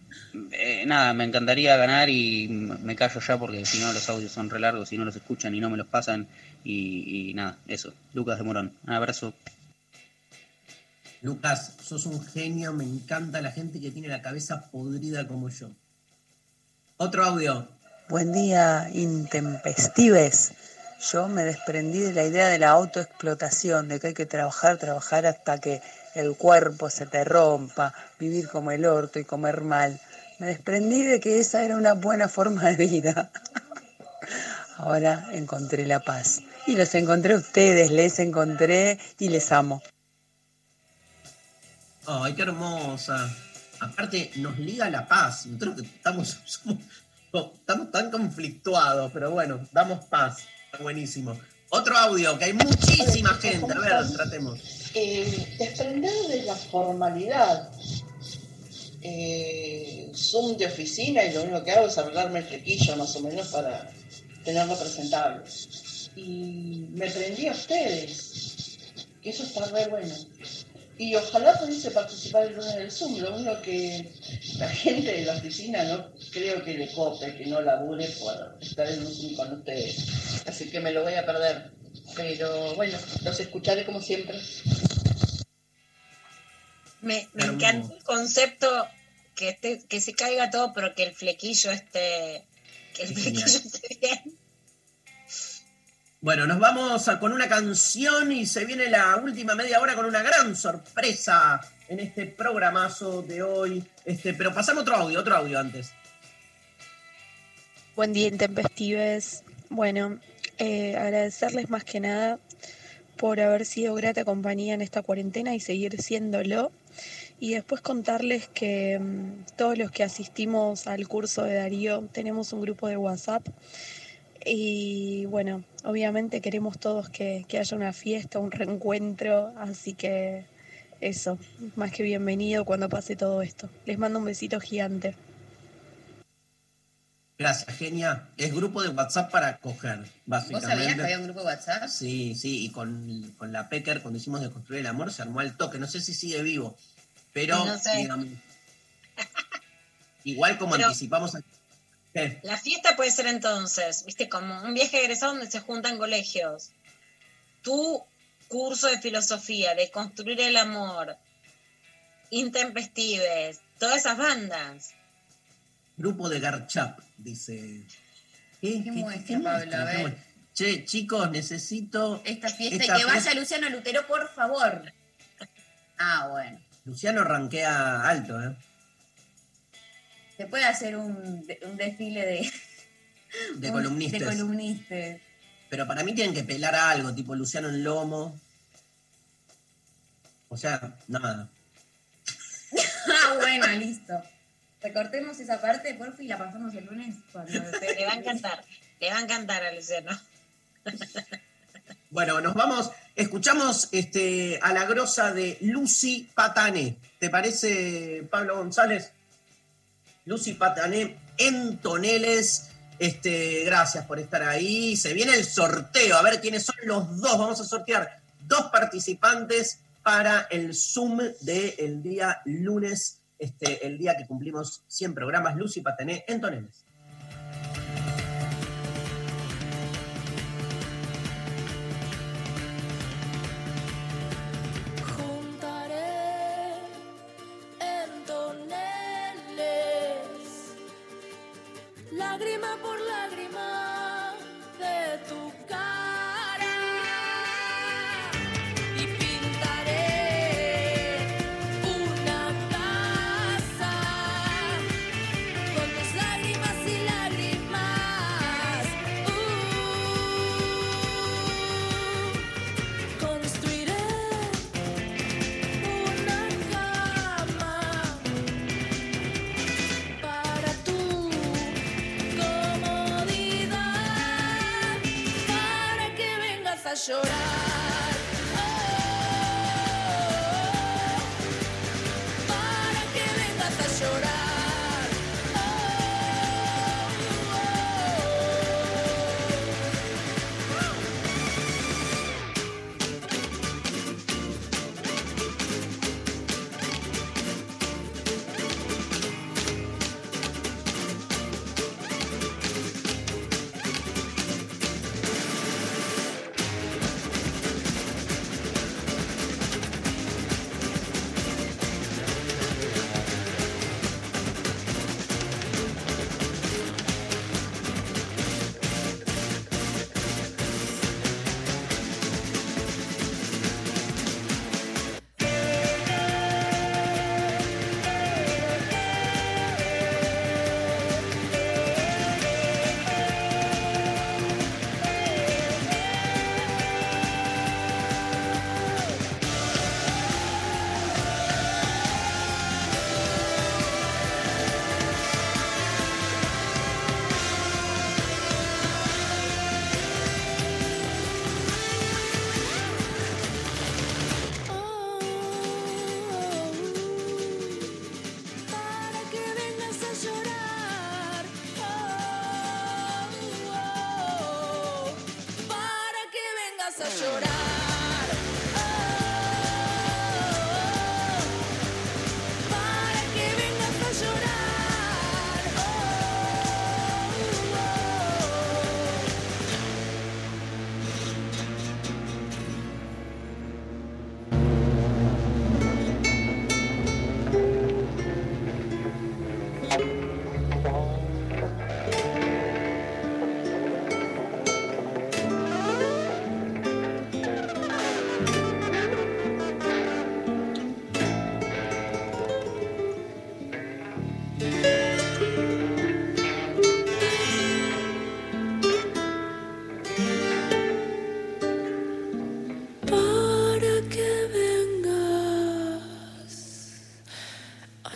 eh, nada, me encantaría ganar y me callo ya porque si no los audios son re largos y no los escuchan y no me los pasan. Y, y nada, eso. Lucas de Morón, un abrazo. Lucas, sos un genio, me encanta la gente que tiene la cabeza podrida como yo. Otro audio. Buen día, intempestives. Yo me desprendí de la idea de la autoexplotación, de que hay que trabajar, trabajar hasta que el cuerpo se te rompa, vivir como el orto y comer mal. Me desprendí de que esa era una buena forma de vida. Ahora encontré la paz. Y los encontré a ustedes, les encontré y les amo. Ay, qué hermosa. Aparte, nos liga la paz. Nosotros que estamos, somos- estamos tan conflictuados, pero bueno, damos paz. Está buenísimo. Otro audio, que hay muchísima gente. A ¿cómo ver, tratemos. Eh, desprender de la formalidad. Eh, Zoom de oficina y lo único que hago es arreglarme el flequillo más o menos para tenerlo presentable. Y me prendí a ustedes, que eso está re bueno. Y ojalá pudiese participar el lunes del Zoom, lo único que la gente de la oficina no creo que le cope, que no labure por estar en un Zoom con ustedes. Así que me lo voy a perder. Pero bueno, los escucharé como siempre. Me, me encanta el concepto que, esté, que se caiga todo, pero que el flequillo esté, que el flequillo esté bien. Bueno, nos vamos a- con una canción y se viene la última media hora con una gran sorpresa en este programazo de hoy. Este, pero pasamos otro audio, otro audio antes. Buen día, intempestives. Bueno, eh, agradecerles más que nada por haber sido grata compañía en esta cuarentena y seguir siéndolo. Y después contarles que mm, todos los que asistimos al curso de Darío tenemos un grupo de WhatsApp. Y bueno, obviamente queremos todos que, que haya una fiesta, un reencuentro. Así que eso, más que bienvenido cuando pase todo esto. Les mando un besito gigante. Gracias, genia. Es grupo de WhatsApp para coger, ¿Vos básicamente. sabías que había un grupo de WhatsApp? Sí, sí, y con, con la Pecker, cuando hicimos de construir el amor, se armó al toque. No sé si sigue vivo, pero No sé. digamos, igual como Pero- anticipamos. La fiesta puede ser entonces, viste, como un viaje egresado donde se juntan colegios. Tu curso de filosofía, de construir el amor, intempestives, todas esas bandas. Grupo de Garchap, dice. ¿Qué, ¿Qué muestra, muestra? Pablo? A ¿Qué ver. Che, chicos, necesito. Esta fiesta esta y que vaya Luciano Lutero, por favor. Ah, bueno. Luciano ranquea alto, ¿eh? Se puede hacer un, un desfile de, De un- columnistas. de columnistas. Pero para mí tienen que pelar algo, tipo Luciano en lomo. O sea, nada. ah, bueno, listo. Recortemos esa parte, porfi, y la pasamos el lunes. Cuando Le va a encantar, le va a encantar a Luciano. Bueno, nos vamos, escuchamos este, a la grosa de Lucy Patané. ¿Te parece, Pablo González? Lucy Patané en Toneles. Este, gracias por estar ahí. Se viene el sorteo, a ver quiénes son los dos. Vamos a sortear dos participantes para el Zoom del día lunes, este, el día que cumplimos 100 programas. Lucy Patané en Toneles.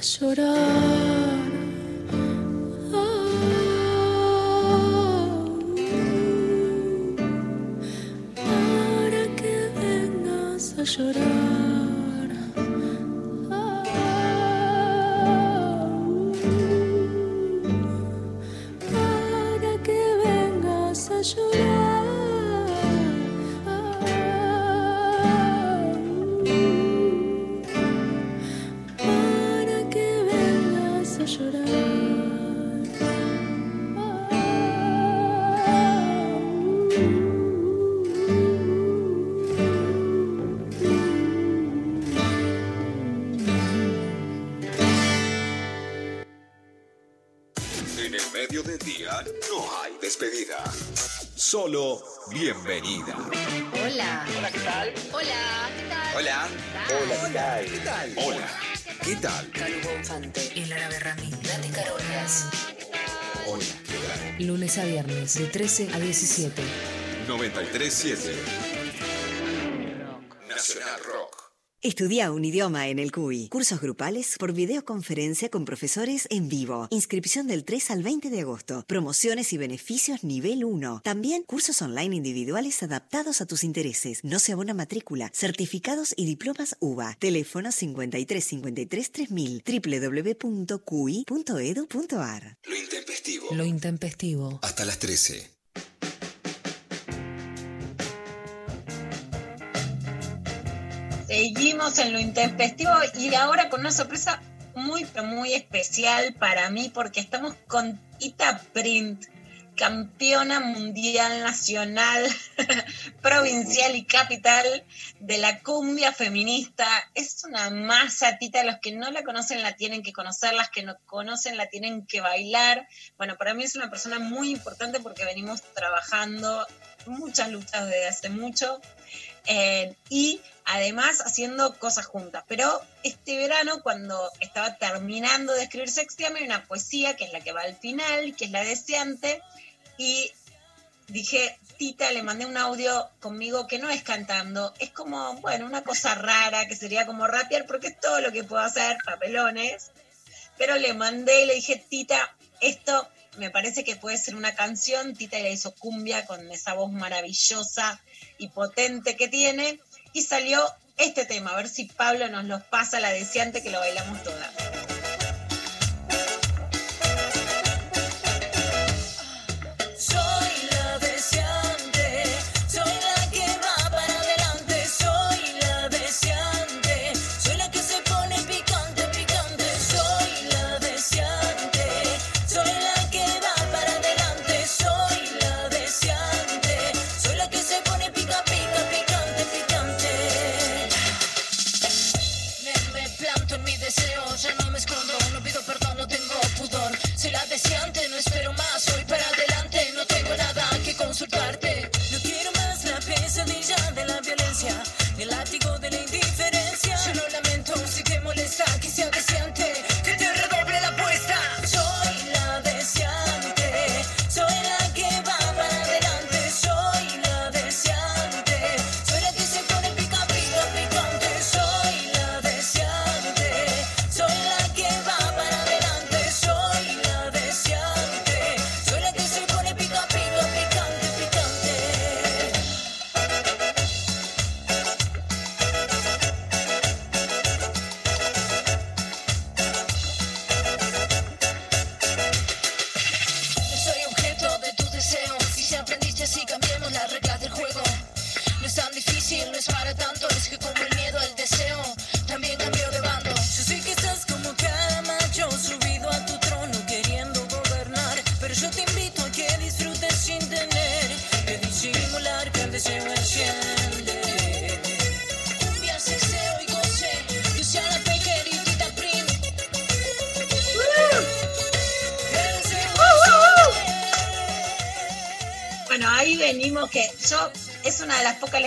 A llorar. Oh, para que vengas a llorar. Bienvenida. Hola. Hola, ¿qué tal? Hola, ¿qué tal? Hola. Hola, ¿qué tal? ¿Qué tal? Hola. ¿Qué tal? Calvo Infante, El Árabe Ramín, Nati Carolas. Hola. ¿Qué tal? Lunes a viernes, de 13 a 17. 937 Estudia un idioma en el CUI. Cursos grupales por videoconferencia con profesores en vivo. Inscripción del 3 al 20 de agosto. Promociones y beneficios nivel 1. También cursos online individuales adaptados a tus intereses. No se abona matrícula. Certificados y diplomas UBA. Teléfono 53 53 3000 www.cui.edu.ar. Lo intempestivo. Lo intempestivo. Hasta las 13. Seguimos en lo intempestivo y ahora con una sorpresa muy, muy especial para mí porque estamos con Tita Print, campeona mundial nacional, provincial y capital de la cumbia feminista. Es una masa, Tita, los que no la conocen la tienen que conocer, las que no conocen la tienen que bailar. Bueno, para mí es una persona muy importante porque venimos trabajando muchas luchas desde hace mucho. Eh, y además haciendo cosas juntas. Pero este verano, cuando estaba terminando de escribir Sextiame, una poesía que es la que va al final, que es la deseante, y dije, Tita, le mandé un audio conmigo que no es cantando, es como, bueno, una cosa rara que sería como rapear, porque es todo lo que puedo hacer, papelones. Pero le mandé y le dije, Tita, esto me parece que puede ser una canción. Tita le hizo cumbia con esa voz maravillosa y potente que tiene. Y salió este tema, a ver si Pablo nos los pasa, la deseante que lo bailamos todas.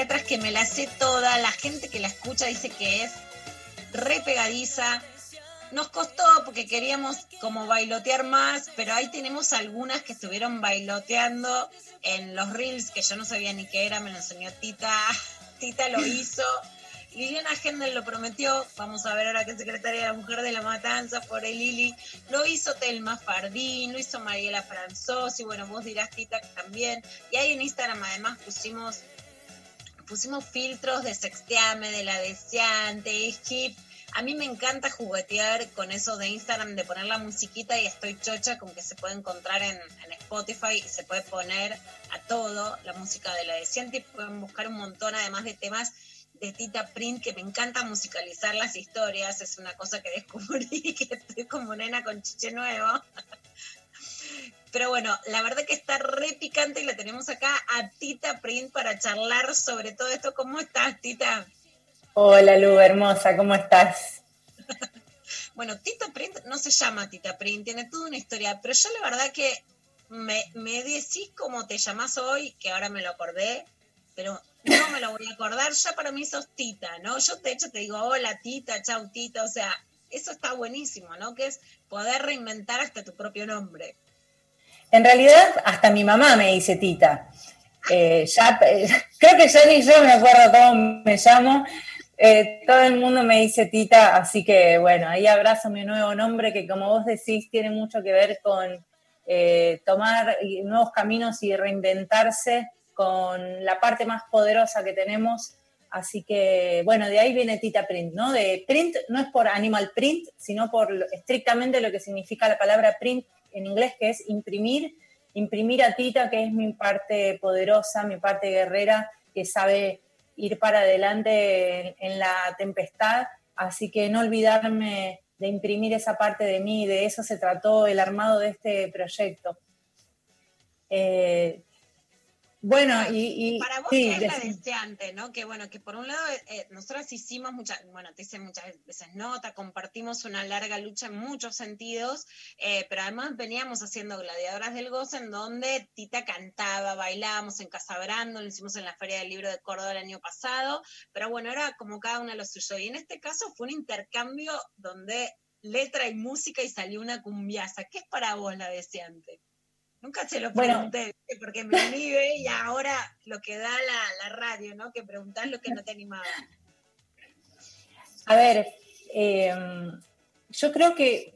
Letras que me la sé toda. La gente que la escucha dice que es re pegadiza. Nos costó porque queríamos como bailotear más, pero ahí tenemos algunas que estuvieron bailoteando en los reels que yo no sabía ni qué era, me lo enseñó Tita. Tita lo hizo. Liliana Hendel lo prometió, vamos a ver ahora es secretaria de la Mujer de la Matanza, por el Lili, lo hizo Telma Fardín, lo hizo Mariela Franzos, y bueno, vos dirás Tita también, y ahí en Instagram además pusimos, pusimos filtros de sexteame, de la deseante, hip, a mí me encanta juguetear con eso de Instagram, de poner la musiquita y estoy chocha con que se puede encontrar en, en Spotify y se puede poner a todo la música de la deseante y pueden buscar un montón además de temas de Tita Print, que me encanta musicalizar las historias, es una cosa que descubrí, que estoy como nena con chiche nuevo. Pero bueno, la verdad que está re picante y la tenemos acá a Tita Print para charlar sobre todo esto. ¿Cómo estás, Tita? Hola Lu, hermosa, ¿cómo estás? Bueno, Tita Print no se llama Tita Print, tiene toda una historia, pero yo la verdad que me, me decís cómo te llamás hoy, que ahora me lo acordé, pero no me lo voy a acordar, ya para mí sos Tita, ¿no? Yo de hecho te digo, hola Tita, chau Tita, o sea, eso está buenísimo, ¿no? Que es poder reinventar hasta tu propio nombre. En realidad, hasta mi mamá me dice Tita. Eh, eh, creo que ya ni yo me acuerdo cómo me llamo. Eh, todo el mundo me dice Tita, así que bueno, ahí abrazo mi nuevo nombre que como vos decís tiene mucho que ver con tomar nuevos caminos y reinventarse con la parte más poderosa que tenemos. Así que, bueno, de ahí viene Tita Print, ¿no? De print no es por animal print, sino por estrictamente lo que significa la palabra print en inglés, que es imprimir. Imprimir a Tita, que es mi parte poderosa, mi parte guerrera, que sabe ir para adelante en, la tempestad. Así que no olvidarme de imprimir esa parte de mí, de eso se trató el armado de este proyecto. Eh, bueno, y, y- Para vos, sí, ¿qué es la deseante, no? Que bueno, que por un lado, eh, nosotras hicimos muchas, bueno, te hice muchas veces nota, compartimos una larga lucha en muchos sentidos, eh, pero además veníamos haciendo Gladiadoras del Gozo, en donde Tita cantaba, bailábamos en Casabrando, lo hicimos en la Feria del Libro de Córdoba el año pasado, pero bueno, era como cada una lo suyo. Y en este caso fue un intercambio donde letra y música y salió una cumbiaza. ¿Qué es para vos la deseante? Nunca se lo Bueno. pregunté, ¿viste? porque me inhibe y ahora lo que da la, la radio, ¿no? Que preguntás lo que no te animaba. A ver, eh, yo creo que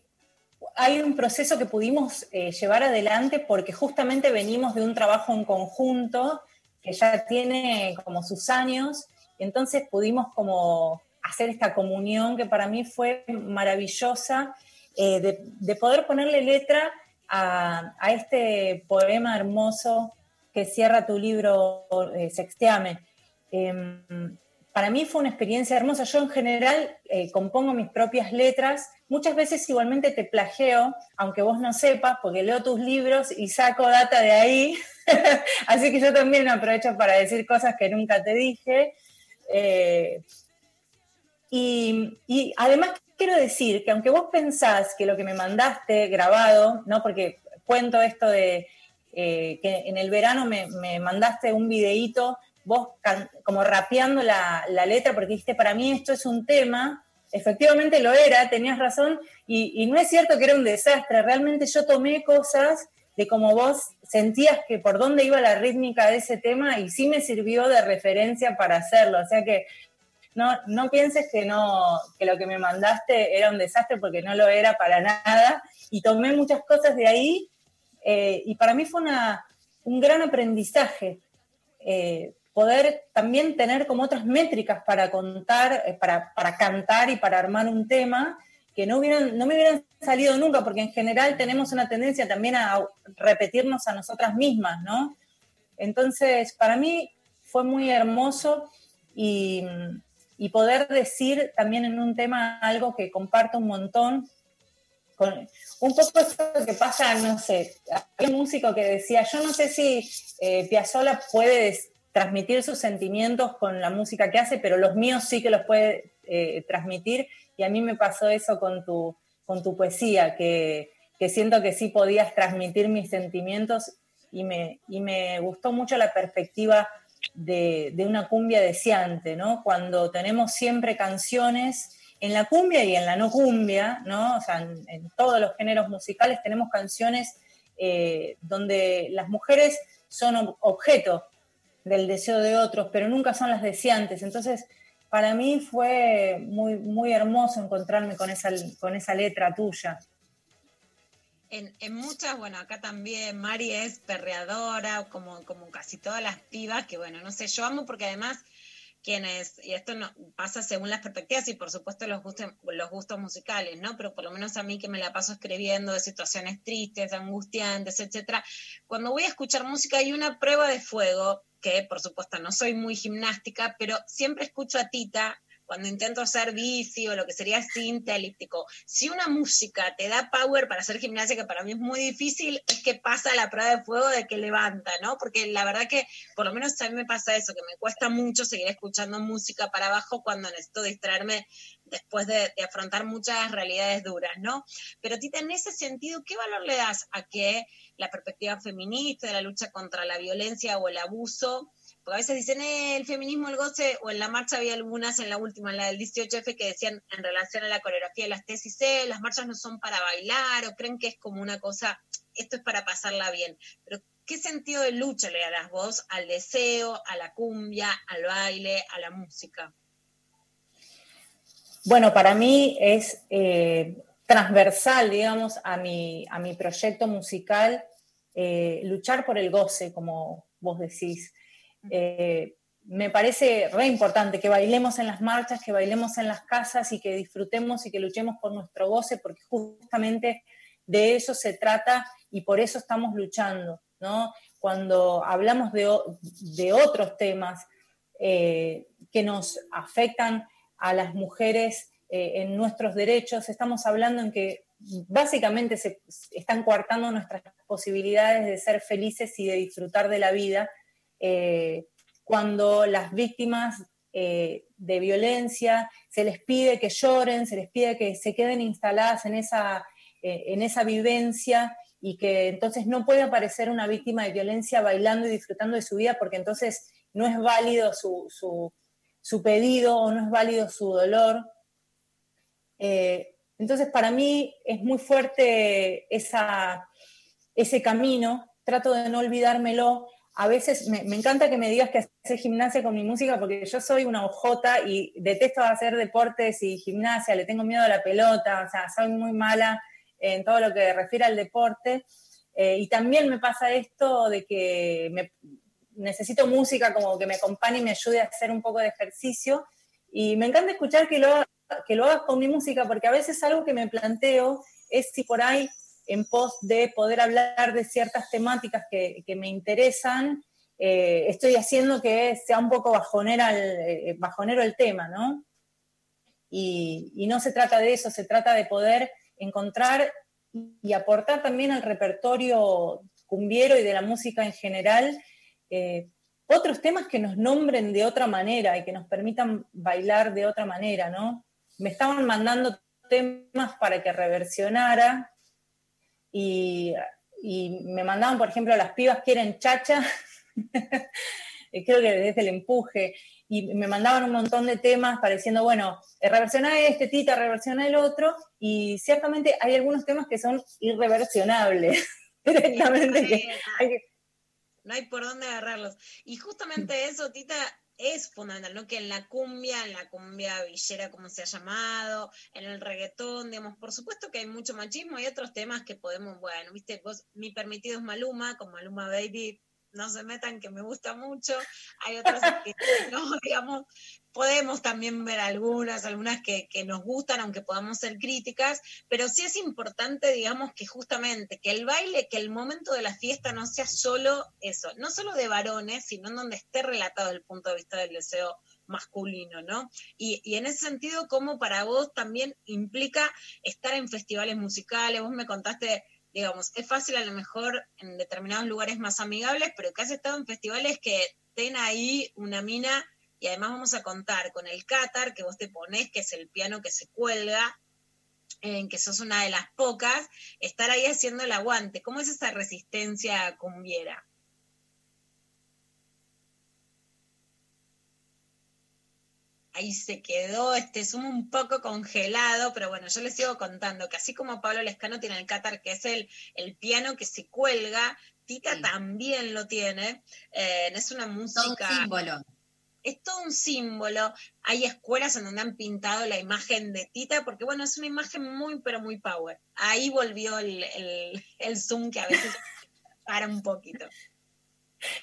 hay un proceso que pudimos eh, llevar adelante porque justamente venimos de un trabajo en conjunto que ya tiene como sus años, entonces pudimos como hacer esta comunión que para mí fue maravillosa, eh, de, de poder ponerle letra a, este poema hermoso que cierra tu libro eh, Sexteame. Em, para mí fue una experiencia hermosa. Yo en general eh, compongo mis propias letras. Muchas veces igualmente te plageo, aunque vos no sepas, porque leo tus libros y saco data de ahí. Así que yo también aprovecho para decir cosas que nunca te dije. Eh, y, y además quiero decir que aunque vos pensás que lo que me mandaste grabado, ¿no? Porque cuento esto de eh, que en el verano me, me mandaste un videíto, vos como rapeando la, la letra, porque dijiste, para mí esto es un tema, efectivamente lo era, tenías razón, y, no es cierto que era un desastre, realmente yo tomé cosas de como vos sentías que por dónde iba la rítmica de ese tema y sí me sirvió de referencia para hacerlo, o sea que no, pienses que, no, que lo que me mandaste era un desastre porque no lo era para nada. Y tomé muchas cosas de ahí eh, y para mí fue una, un gran aprendizaje eh, poder también tener como otras métricas para contar, eh, para, para cantar y para armar un tema que no, hubieran, no me hubieran salido nunca, porque en general tenemos una tendencia también a repetirnos a nosotras mismas, ¿no? Entonces, para my fue muy hermoso y, y poder decir también en un tema algo que comparto un montón, con, un poco eso que pasa, no sé, hay un músico que decía, yo no sé si eh, puede transmitir sus sentimientos con la música que hace, pero los míos sí que los puede eh, transmitir, y a mí me pasó eso con tu, con tu poesía, que, que siento que sí podías transmitir mis sentimientos y me, y me gustó mucho la perspectiva de, una cumbia deseante, ¿no? Cuando tenemos siempre canciones en la cumbia y en la no cumbia, ¿no? O sea, en, todos los géneros musicales tenemos canciones eh, donde las mujeres son ob- objeto del deseo de otros, pero nunca son las deseantes. Entonces, para mí fue muy, muy hermoso encontrarme con esa, con esa letra tuya. En, muchas, bueno, acá también Mari es perreadora, como, como casi todas las pibas, que bueno, no sé, yo amo porque además quienes, y esto no, pasa según las perspectivas y por supuesto los gustos, los gustos musicales, ¿no? Pero por lo menos a mí que me la paso escribiendo de situaciones tristes, angustiantes, etcétera, cuando voy a escuchar música hay una prueba de fuego, que por supuesto no soy muy gimnástica, pero siempre escucho a Tita cuando intento hacer bici o lo que sería cinta elíptico. Si una música te da power para hacer gimnasia, que para mí es muy difícil, es que pasa la prueba de fuego de que levanta, ¿no? Porque la verdad que por lo menos a mí me pasa eso, que me cuesta mucho seguir escuchando música para abajo cuando necesito distraerme después de, de afrontar muchas realidades duras, ¿no? Pero Tita, en ese sentido, ¿qué valor le das a que la perspectiva feminista de la lucha contra la violencia o el abuso porque a veces dicen eh, el feminismo, el goce, o en la marcha había algunas, en la última, en la del 18F, que decían en relación a la coreografía de las tesis, eh, las marchas no son para bailar, o creen que es como una cosa, esto es para pasarla bien. Pero, ¿qué sentido de lucha le darás vos al deseo, a la cumbia, al baile, a la música? Bueno, para mí es eh, transversal, digamos, a mi, a mi proyecto musical, eh, luchar por el goce, como vos decís. Eh, me parece re importante que bailemos en las marchas, que bailemos en las casas y que disfrutemos y que luchemos por nuestro goce, porque justamente de eso se trata y por eso estamos luchando, ¿no? Cuando hablamos de, de otros temas eh, que nos afectan a las mujeres eh, en nuestros derechos, estamos hablando en que básicamente se están coartando nuestras posibilidades de ser felices y de disfrutar de la vida eh, cuando las víctimas eh, de violencia se les pide que lloren, se les pide que se queden instaladas en esa, eh, en esa vivencia y que entonces no puede aparecer una víctima de violencia bailando y disfrutando de su vida porque entonces no es válido su, su- pedido o no es válido su dolor. Entonces, para mí es muy fuerte esa, ese camino, trato de no olvidármelo. A veces me, encanta que me digas que haces gimnasia con mi música porque yo soy una ojota y detesto hacer deportes y gimnasia, le tengo miedo a la pelota, o sea, soy muy mala en todo lo que refiere al deporte. Eh, y también me pasa esto de que necesito música como que me acompañe y me ayude a hacer un poco de ejercicio. Y me encanta escuchar que lo, que lo hagas con mi música, porque a veces algo que me planteo es si por ahí, en pos de poder hablar de ciertas temáticas que, me interesan, eh, estoy haciendo que sea un poco el- eh, bajonero el tema, ¿no? Y, y no se trata de eso, se trata de poder encontrar y aportar también al repertorio cumbiero y de la música en general eh, otros temas que nos nombren de otra manera y que nos permitan bailar de otra manera, ¿no? Me estaban mandando temas para que reversionara y, y me mandaban, por ejemplo, las pibas quieren chacha, creo que desde el empuje, y me mandaban un montón de temas pareciendo, bueno, eh, reversiona este, Tita, reversiona el otro, y ciertamente hay algunos temas que son irreversionables, directamente, que hay que no hay por dónde agarrarlos. Y justamente eso, Tita, es fundamental, ¿no? Que en la cumbia, en la cumbia villera, como se ha llamado, en el reggaetón, digamos, por supuesto que hay mucho machismo, hay otros temas que podemos, bueno, viste, vos, mi permitido es Maluma, con Maluma Baby, no se metan, que me gusta mucho, hay otras que no, digamos, podemos también ver algunas, algunas que, que nos gustan, aunque podamos ser críticas, pero sí es importante, digamos, que justamente que el baile, que el momento de la fiesta no sea solo eso, no solo de varones, sino en donde esté relatado el punto de vista del deseo masculino, ¿no? Y, y en ese sentido, ¿cómo para vos también implica estar en festivales musicales? Vos me contaste, digamos, es fácil a lo mejor en determinados lugares más amigables, pero que has estado en festivales que ten ahí una mina y además vamos a contar con el Qatar que vos te ponés, que es el piano que se cuelga, en que sos una de las pocas, estar ahí haciendo el aguante. ¿Cómo es esa resistencia cumbiera? Ahí se quedó este Zoom un poco congelado, pero bueno, yo les sigo contando que así como Pablo Lescano tiene el cátar, que es el, el piano que se cuelga, Tita también lo tiene. Eh, es una música. símbolo. Es todo un símbolo. Hay escuelas en donde han pintado la imagen de Tita, porque bueno, es una imagen muy, pero muy power. Ahí volvió el, el, el Zoom que a veces para un poquito.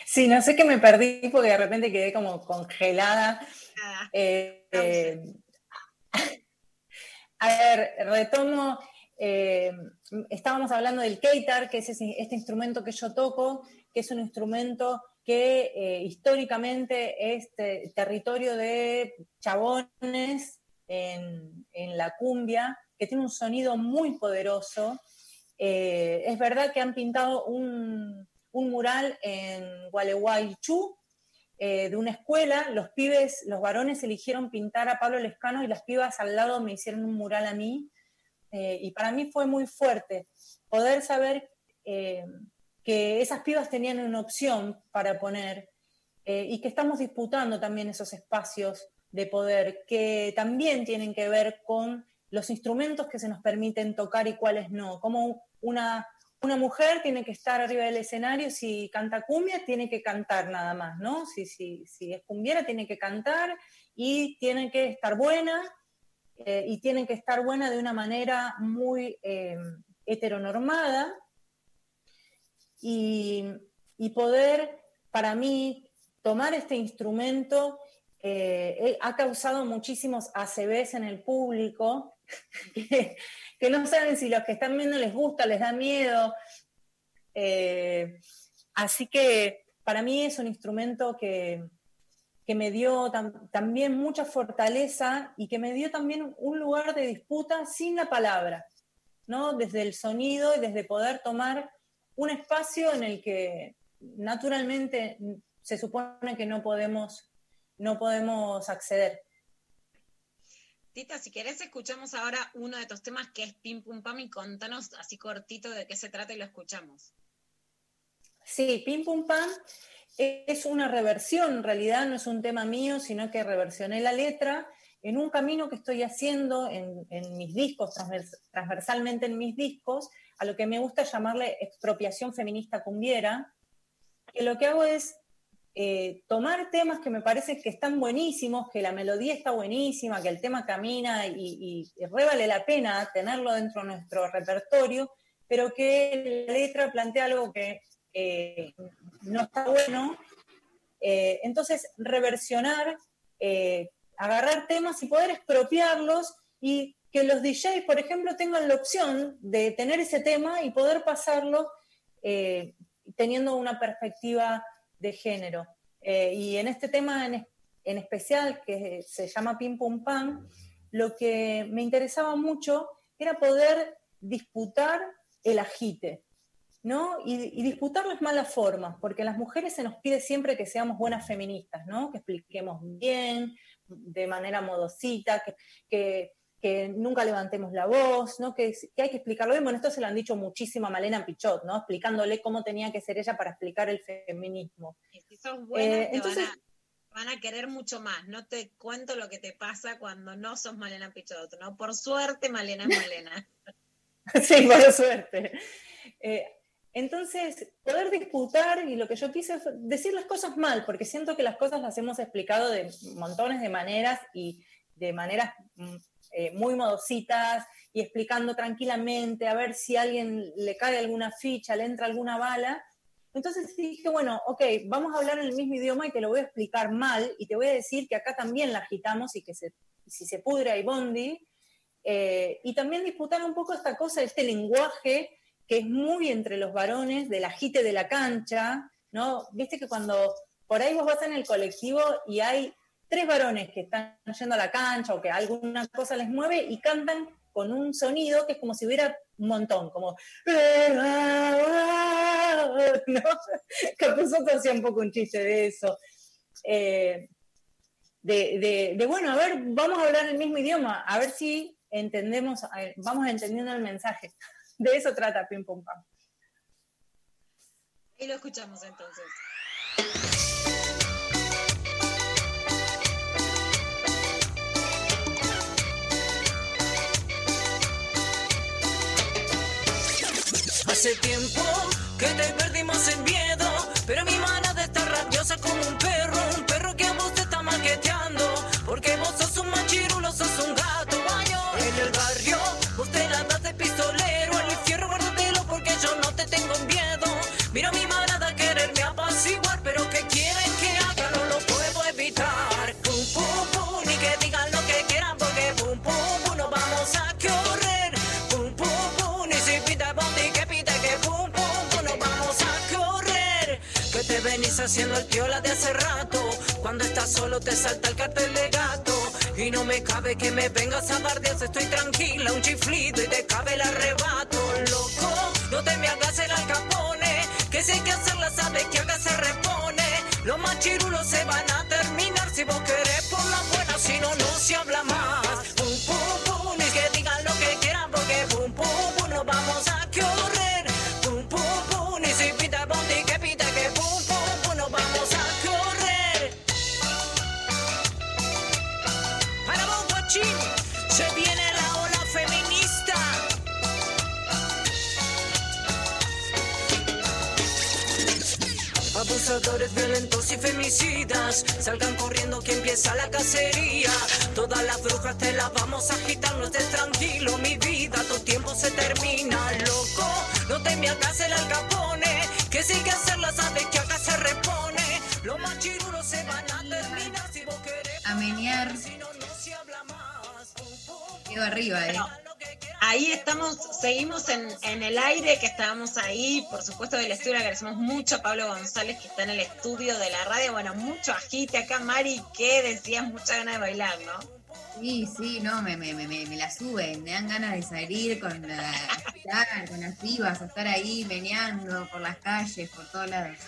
Sí, no sé qué me perdí porque de repente quedé como congelada. Eh, eh, a ver, retomo. eh, estábamos hablando del keitar, que es ese- este instrumento que yo toco, que es un instrumento que eh, históricamente es te- territorio de chabones en, en la cumbia, que tiene un sonido muy poderoso. Eh, es verdad que han pintado un, un mural en Gualeguaychú, eh, de una escuela, los pibes, los varones eligieron pintar a Pablo Lescano y las pibas al lado me hicieron un mural a mí. Y para mí fue muy fuerte poder saber que esas pibas tenían una opción para poner eh, y que estamos disputando también esos espacios de poder que también tienen que ver con los instrumentos que se nos permiten tocar y cuáles no. Como una, una mujer tiene que estar arriba del escenario, si canta cumbia, tiene que cantar nada más, ¿no? Si, si, si es cumbiera, tiene que cantar y tiene que estar buena eh, y tiene que estar buena de una manera muy eh, heteronormada y, poder, para mí, tomar este instrumento eh, eh, ha causado muchísimos ACVs en el público, que, no saben si los que están viendo les gusta, les da miedo. Eh, así que para mí es un instrumento que, que me dio tam- también mucha fortaleza y que me dio también un lugar de disputa sin la palabra, ¿no? Desde el sonido y desde poder tomar un espacio en el que naturalmente se supone que no podemos, no podemos acceder. Tita, si querés, escuchamos ahora uno de tus temas que es Pim Pum Pam y contanos así cortito de qué se trata y lo escuchamos. Sí, Pim Pum Pam es una reversión, en realidad no es un tema mío, sino que reversioné la letra en un camino que estoy haciendo en, en mis discos, transvers- transversalmente en mis discos, a lo que me gusta llamarle expropiación feminista cumbiera, que lo que hago es eh, tomar temas que me parece que están buenísimos, que la melodía está buenísima, que el tema camina y, y- la pena tenerlo dentro de nuestro repertorio, pero que la letra plantea algo que eh, no está bueno. Eh, entonces, reversionar, agarrar temas y poder expropiarlos y que los DJs, por ejemplo, tengan la opción de tener ese tema y poder pasarlo eh, teniendo una perspectiva de género. Eh, y en este tema en, en especial, que se llama Pim Pum Pam, lo que me interesaba mucho era poder disputar el agite, ¿no? Y, y disputar las malas formas, porque a las mujeres se nos pide siempre que seamos buenas feministas, ¿no? Que expliquemos bien, de manera modosita, que, que nunca levantemos la voz, ¿no? Que, que hay que explicarlo bien. Bueno, esto se lo han dicho muchísimo a Malena Pichot, ¿no? Explicándole cómo tenía que ser ella para explicar el feminismo. Y si sos buena, Eh, te entonces- van, a, van a querer mucho más. No te cuento lo que te pasa cuando no sos Malena Pichot, ¿no? Por suerte, Malena es Malena. sí, por suerte. Eh, entonces, poder disputar y lo que yo quise es decir las cosas mal, porque siento que las cosas las hemos explicado de montones de maneras y de maneras mm, eh, muy modositas y explicando tranquilamente a ver si a alguien le cae alguna ficha, le entra alguna bala. Entonces dije, bueno, ok, vamos a hablar en el mismo idioma y te lo voy a explicar mal y te voy a decir que acá también la agitamos y que si se pudre hay bondi. Eh, y también disputar un poco esta cosa, este lenguaje que es muy entre los varones, del agite de la cancha, ¿no? Viste que cuando por ahí vos vas en el colectivo y hay tres varones que están yendo a la cancha o que alguna cosa les mueve y cantan con un sonido que es como si hubiera un montón, como... ¿no? Hacía un poco un chiste de eso. Eh, de, de- bueno, a ver, vamos a hablar el mismo idioma, a ver si entendemos, vamos entendiendo el mensaje. De eso trata Pim Pum Pam. Y lo escuchamos entonces. Hace tiempo que te perdimos el miedo, haciendo el piola de hace rato. Cuando estás solo te salta el cartel de gato. Y no me cabe que me vengas a bardear, estoy tranquila, un chiflido y te cabe el arrebato, loco. No te me hagas el alcapone, que si hay que hacerla sabes que acá se repone. Los machirulos se van a terminar si vos querés violentos y femicidas. Salgan corriendo que empieza la cacería. Todas las brujas te las vamos a agitar No estés tranquilo mi vida Tu tiempo se termina loco. No te me hagas el alcapone Que si hay que hacerla sabes que acá se repone. Los machirulos se van a terminar Si vos querés A menear. Si no, no se habla más. Quedo arriba, ¿eh? Ahí estamos, seguimos en, en el aire, que estábamos ahí, por supuesto del estudio, agradecemos mucho a Pablo González que está en el estudio de la radio, bueno, mucho agite acá, Mari, que decías mucha ganas de bailar, ¿no? Sí, sí, no, me, me, me, me la suben, me dan ganas de salir con, la, con las pibas, a estar ahí meneando por las calles, por todos lados.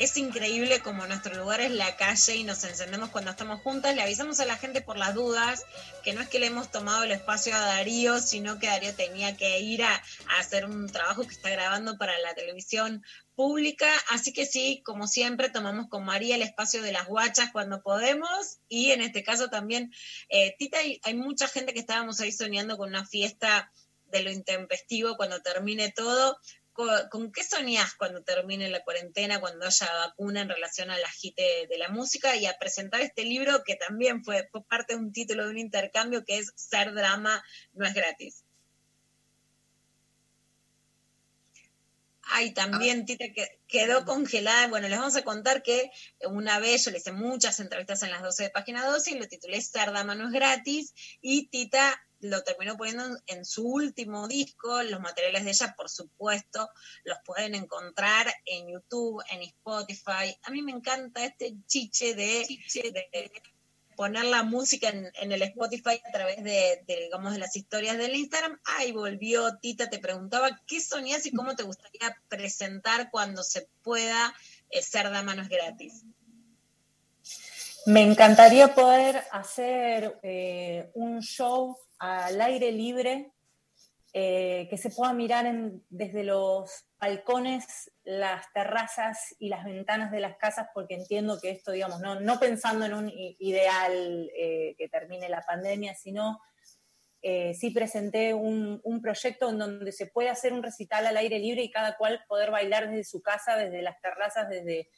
Es increíble como nuestro lugar es la calle y nos encendemos cuando estamos juntas. Le avisamos a la gente por las dudas que no es que le hemos tomado el espacio a Darío, sino que Darío tenía que ir a, hacer un trabajo que está grabando para la televisión pública. Así que sí, como siempre, tomamos con María el espacio de las guachas cuando podemos. Y en este caso también, eh, Tita, hay mucha gente que estábamos ahí soñando con una fiesta de lo intempestivo cuando termine todo. ¿Con, qué soñás cuando termine la cuarentena, cuando haya vacuna en relación al agite de la música y a presentar este libro que también fue, fue parte de un título de un intercambio que es Ser Drama no es gratis? Ay, también Tita que quedó congelada. Bueno, les vamos a contar que una vez yo le hice muchas entrevistas en las 12 de página 12 y lo titulé Ser Dama no es gratis y Tita lo terminó poniendo en, su último disco. Los materiales de ella, por supuesto, los pueden encontrar en YouTube, en Spotify. A mí me encanta este chiche de, de poner la música en, el Spotify a través de, digamos, de las historias del Instagram. Ahí volvió Tita, te preguntaba qué soñás y cómo te gustaría presentar cuando se pueda eh, ser dama no es gratis. Me encantaría poder hacer eh, un show al aire libre eh, que se pueda mirar desde los balcones, las terrazas y las ventanas de las casas, porque entiendo que esto, digamos, no, pensando en un ideal eh, que termine la pandemia, sino eh, sí presenté un, un proyecto en donde se puede hacer un recital al aire libre y cada cual poder bailar desde su casa, desde las terrazas, desde,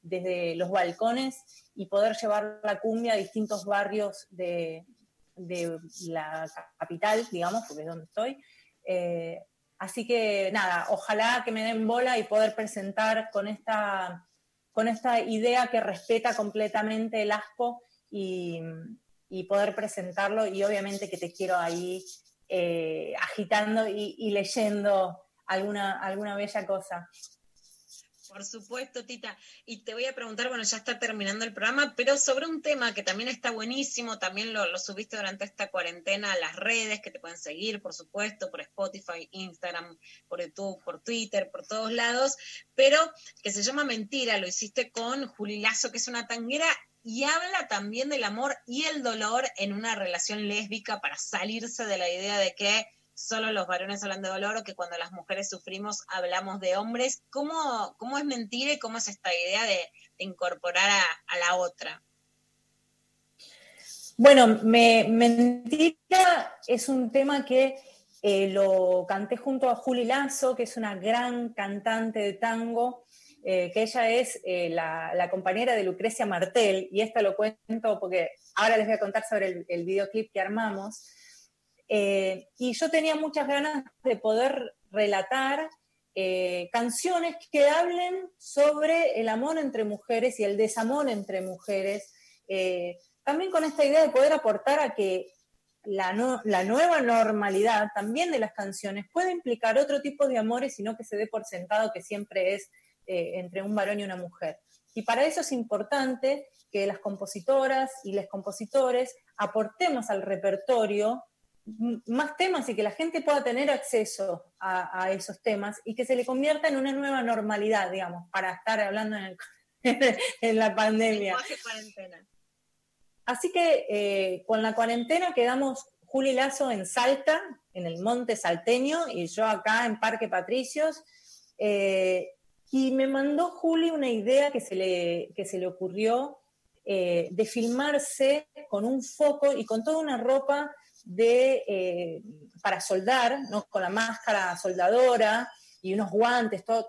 desde los balcones y poder llevar la cumbia a distintos barrios de, de la capital, digamos, porque es donde estoy. Eh, así que nada, ojalá que me den bola y poder presentar con esta, con esta idea que respeta completamente el ASPO y, poder presentarlo y obviamente que te quiero ahí eh, agitando y, y leyendo alguna, alguna bella cosa. Por supuesto, Tita. Y te voy a preguntar, bueno, ya está terminando el programa, pero sobre un tema que también está buenísimo, también lo, subiste durante esta cuarentena a las redes, que te pueden seguir, por supuesto, por Spotify, Instagram, por YouTube, por Twitter, por todos lados, pero que se llama Mentira, lo hiciste con Juli Lazo, que es una tanguera y habla también del amor y el dolor en una relación lésbica para salirse de la idea de que solo los varones hablan de dolor o que cuando las mujeres sufrimos hablamos de hombres. ¿Cómo, cómo es mentira y cómo es esta idea de, incorporar a, la otra? Bueno, me, Mentira es un tema que eh, lo canté junto a Juli Lazo, que es una gran cantante de tango, eh, que ella es eh, la, compañera de Lucrecia Martel, y esto lo cuento porque ahora les voy a contar sobre el videoclip que armamos. Eh, y yo tenía muchas ganas de poder relatar eh, canciones que hablen sobre el amor entre mujeres y el desamor entre mujeres, eh, también con esta idea de poder aportar a que la, no- la nueva normalidad también de las canciones puede implicar otro tipo de amores y no que se dé por sentado que siempre es eh, entre un varón y una mujer. Y para eso es importante que las compositoras y los compositores aportemos al repertorio más temas y que la gente pueda tener acceso a, a esos temas y que se le convierta en una nueva normalidad, digamos, para estar hablando en, el- en la pandemia. Cuarentena. Así que eh, con la cuarentena quedamos Juli Lazo en Salta, en el Monte Salteño, y yo acá en Parque Patricios. eh, y me mandó Juli una idea que se le, que se le ocurrió eh, de filmarse con un foco y con toda una ropa de, eh, para soldar, ¿no? con la máscara soldadora y unos guantes, todo.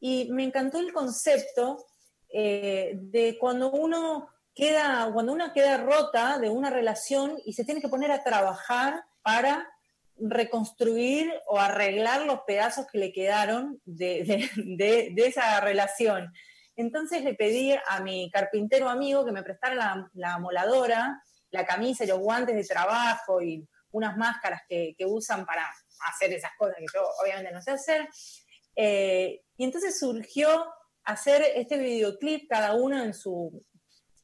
Y me encantó el concepto eh, de cuando uno queda, cuando una queda rota de una relación y se tiene que poner a trabajar para reconstruir o arreglar los pedazos que le quedaron de, de- esa relación. Entonces le pedí a mi carpintero amigo que me prestara la, la moladora, la camisa y los guantes de trabajo y unas máscaras que, usan para hacer esas cosas que yo obviamente no sé hacer. Eh, y entonces surgió hacer este videoclip cada uno en su,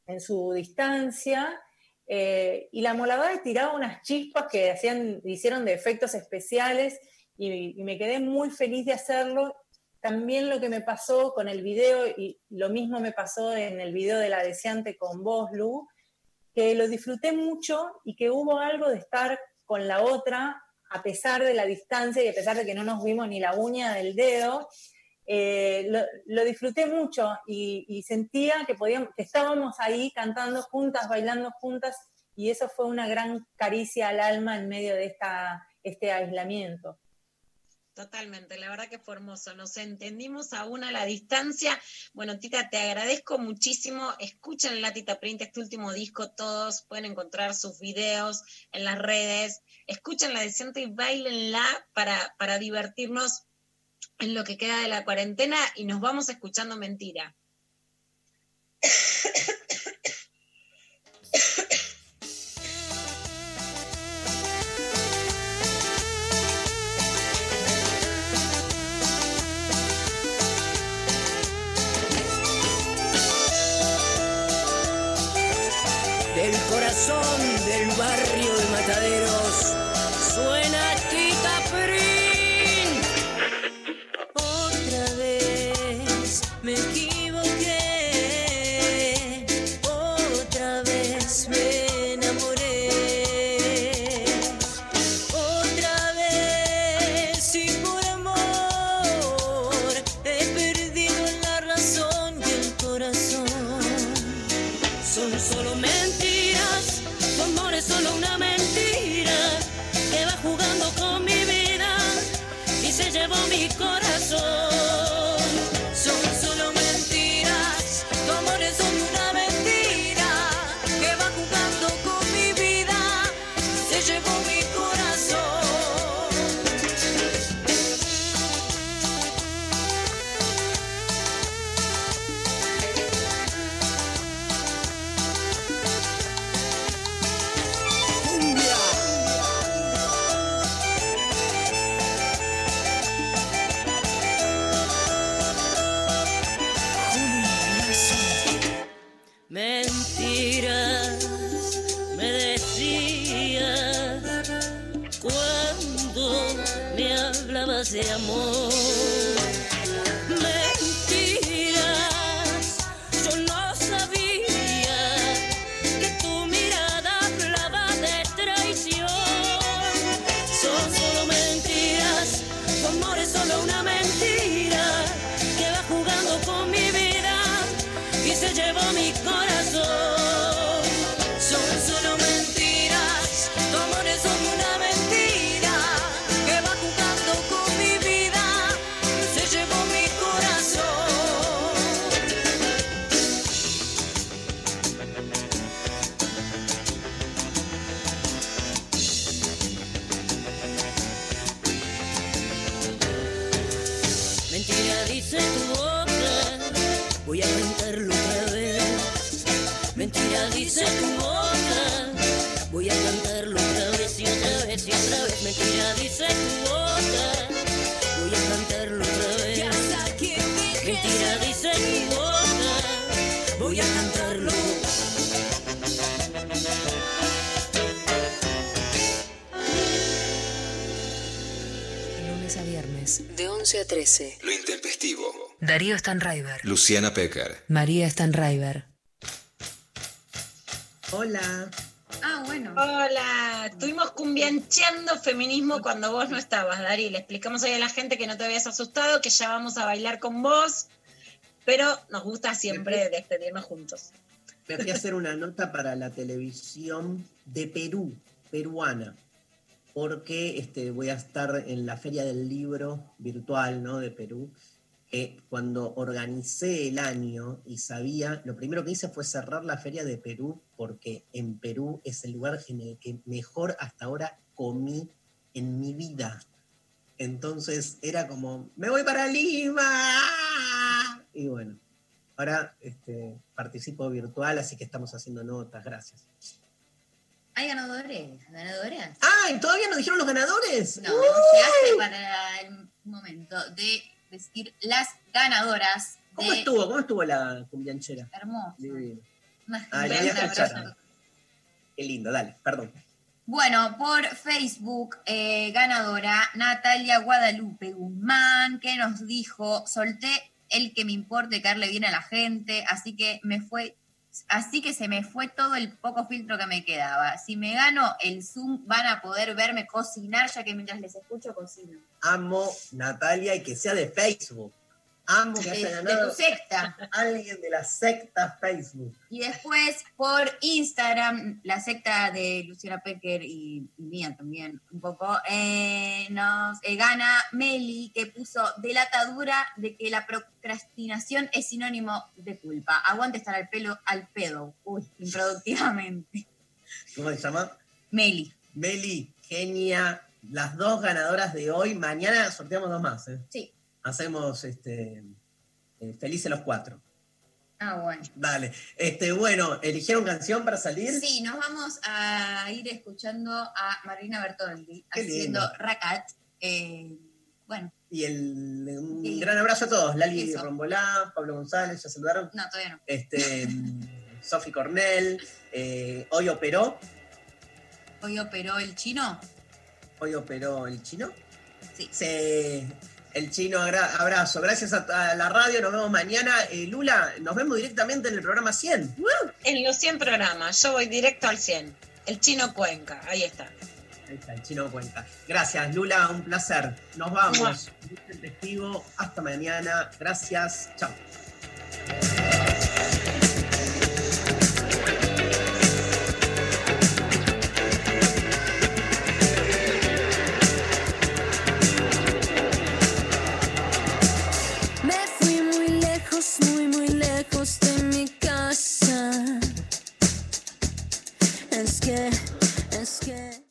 en su distancia. eh, y la moladora tiraba unas chispas que hacían, hicieron de efectos especiales y, y me quedé muy feliz de hacerlo. También lo que me pasó con el video, y lo mismo me pasó en el video de La Deseante con vos, Lu, que lo disfruté mucho y que hubo algo de estar con la otra a pesar de la distancia y a pesar de que no nos vimos ni la uña del dedo, eh, lo, disfruté mucho y, y sentía que, podíamos, que estábamos ahí cantando juntas, bailando juntas, y eso fue una gran caricia al alma en medio de esta, este aislamiento. Totalmente, la verdad que fue hermoso. Nos entendimos aún a la distancia. Bueno, Tita, te agradezco muchísimo. Escuchen la Tita Print, este último disco, todos pueden encontrar sus videos en las redes. Escuchen la decente y bailenla para, para divertirnos en lo que queda de la cuarentena y nos vamos escuchando mentira. corazón del barrio dice tu boca, voy a cantarlo otra vez y otra vez y otra vez. Mentira dice tu boca, voy a cantarlo otra vez. Mentira dice tu boca, voy a cantarlo. Lunes a viernes, de 11 a 13. Lo intempestivo. Darío Stanraiver. Luciana Pecker. María Stanraiver. Hola. Ah, bueno. Hola, estuvimos cumbiancheando feminismo cuando vos no estabas, Dari. Le explicamos ahí a la gente que no te habías asustado, que ya vamos a bailar con vos, pero nos gusta siempre despedirnos juntos. Me fui a hacer una nota para la televisión de Perú, peruana, porque este, voy a estar en la Feria del Libro virtual ¿no? de Perú. Que cuando organicé el año y sabía, lo primero que hice fue cerrar la Feria de Perú, porque en Perú es el lugar en el que mejor hasta ahora comí en mi vida. Entonces era como, me voy para Lima. Y bueno, ahora este, participo virtual, así que estamos haciendo notas, gracias. Hay ganadores, ganadoras. ¡Ah! ¿Todavía no dijeron los ganadores? No, ¡Uy! llegaste para el momento de decir las ganadoras ¿Cómo de estuvo? ¿Cómo estuvo la cumbianchera? Hermoso. Más Ah. Qué lindo, dale, perdón. Bueno, por Facebook, eh, ganadora Natalia Guadalupe Guzmán, que nos dijo, solté el que me importe caerle bien a la gente, así que me fue, así que se me fue todo el poco filtro que me quedaba. Si me gano el Zoom, van a poder verme cocinar, ya que mientras les escucho cocino. Amo Natalia y que sea de Facebook. Que De- de ganado tu secta. alguien de la secta Facebook. Y después por Instagram, la secta de Luciana Pecker y, y mía también, un poco, eh, nos eh, gana Meli, que puso de la atadura de que la procrastinación es sinónimo de culpa. Aguante estar al pelo, al pedo. Uy, improductivamente. ¿Cómo se llama? Meli. Meli, genia. Las dos ganadoras de hoy. Mañana sorteamos dos más. ¿eh? Sí. Hacemos este, eh, felices los cuatro. Ah, bueno. Dale. Este, bueno, ¿eligieron canción para salir? Sí, nos vamos a ir escuchando a Marina Bertoldi Qué haciendo lindo. Racat. Eh, bueno, Y el, un Sí. gran abrazo a todos. Lali Eso. Rombolá, Pablo González, ¿ya saludaron? no, todavía no. Este, Sofi Cornell, eh, hoy operó, Hoy operó el chino. hoy operó el chino. Sí. Se- el chino, abrazo. Gracias a, la radio, nos vemos mañana. Eh, Lula, nos vemos directamente en el programa 100. En los 100 programas, yo voy directo al 100. El chino Cuenca, ahí está. Ahí está, el chino cuenta. Gracias, Lula, un placer. Nos vamos. Muy testigo. Hasta mañana. Gracias. Chao.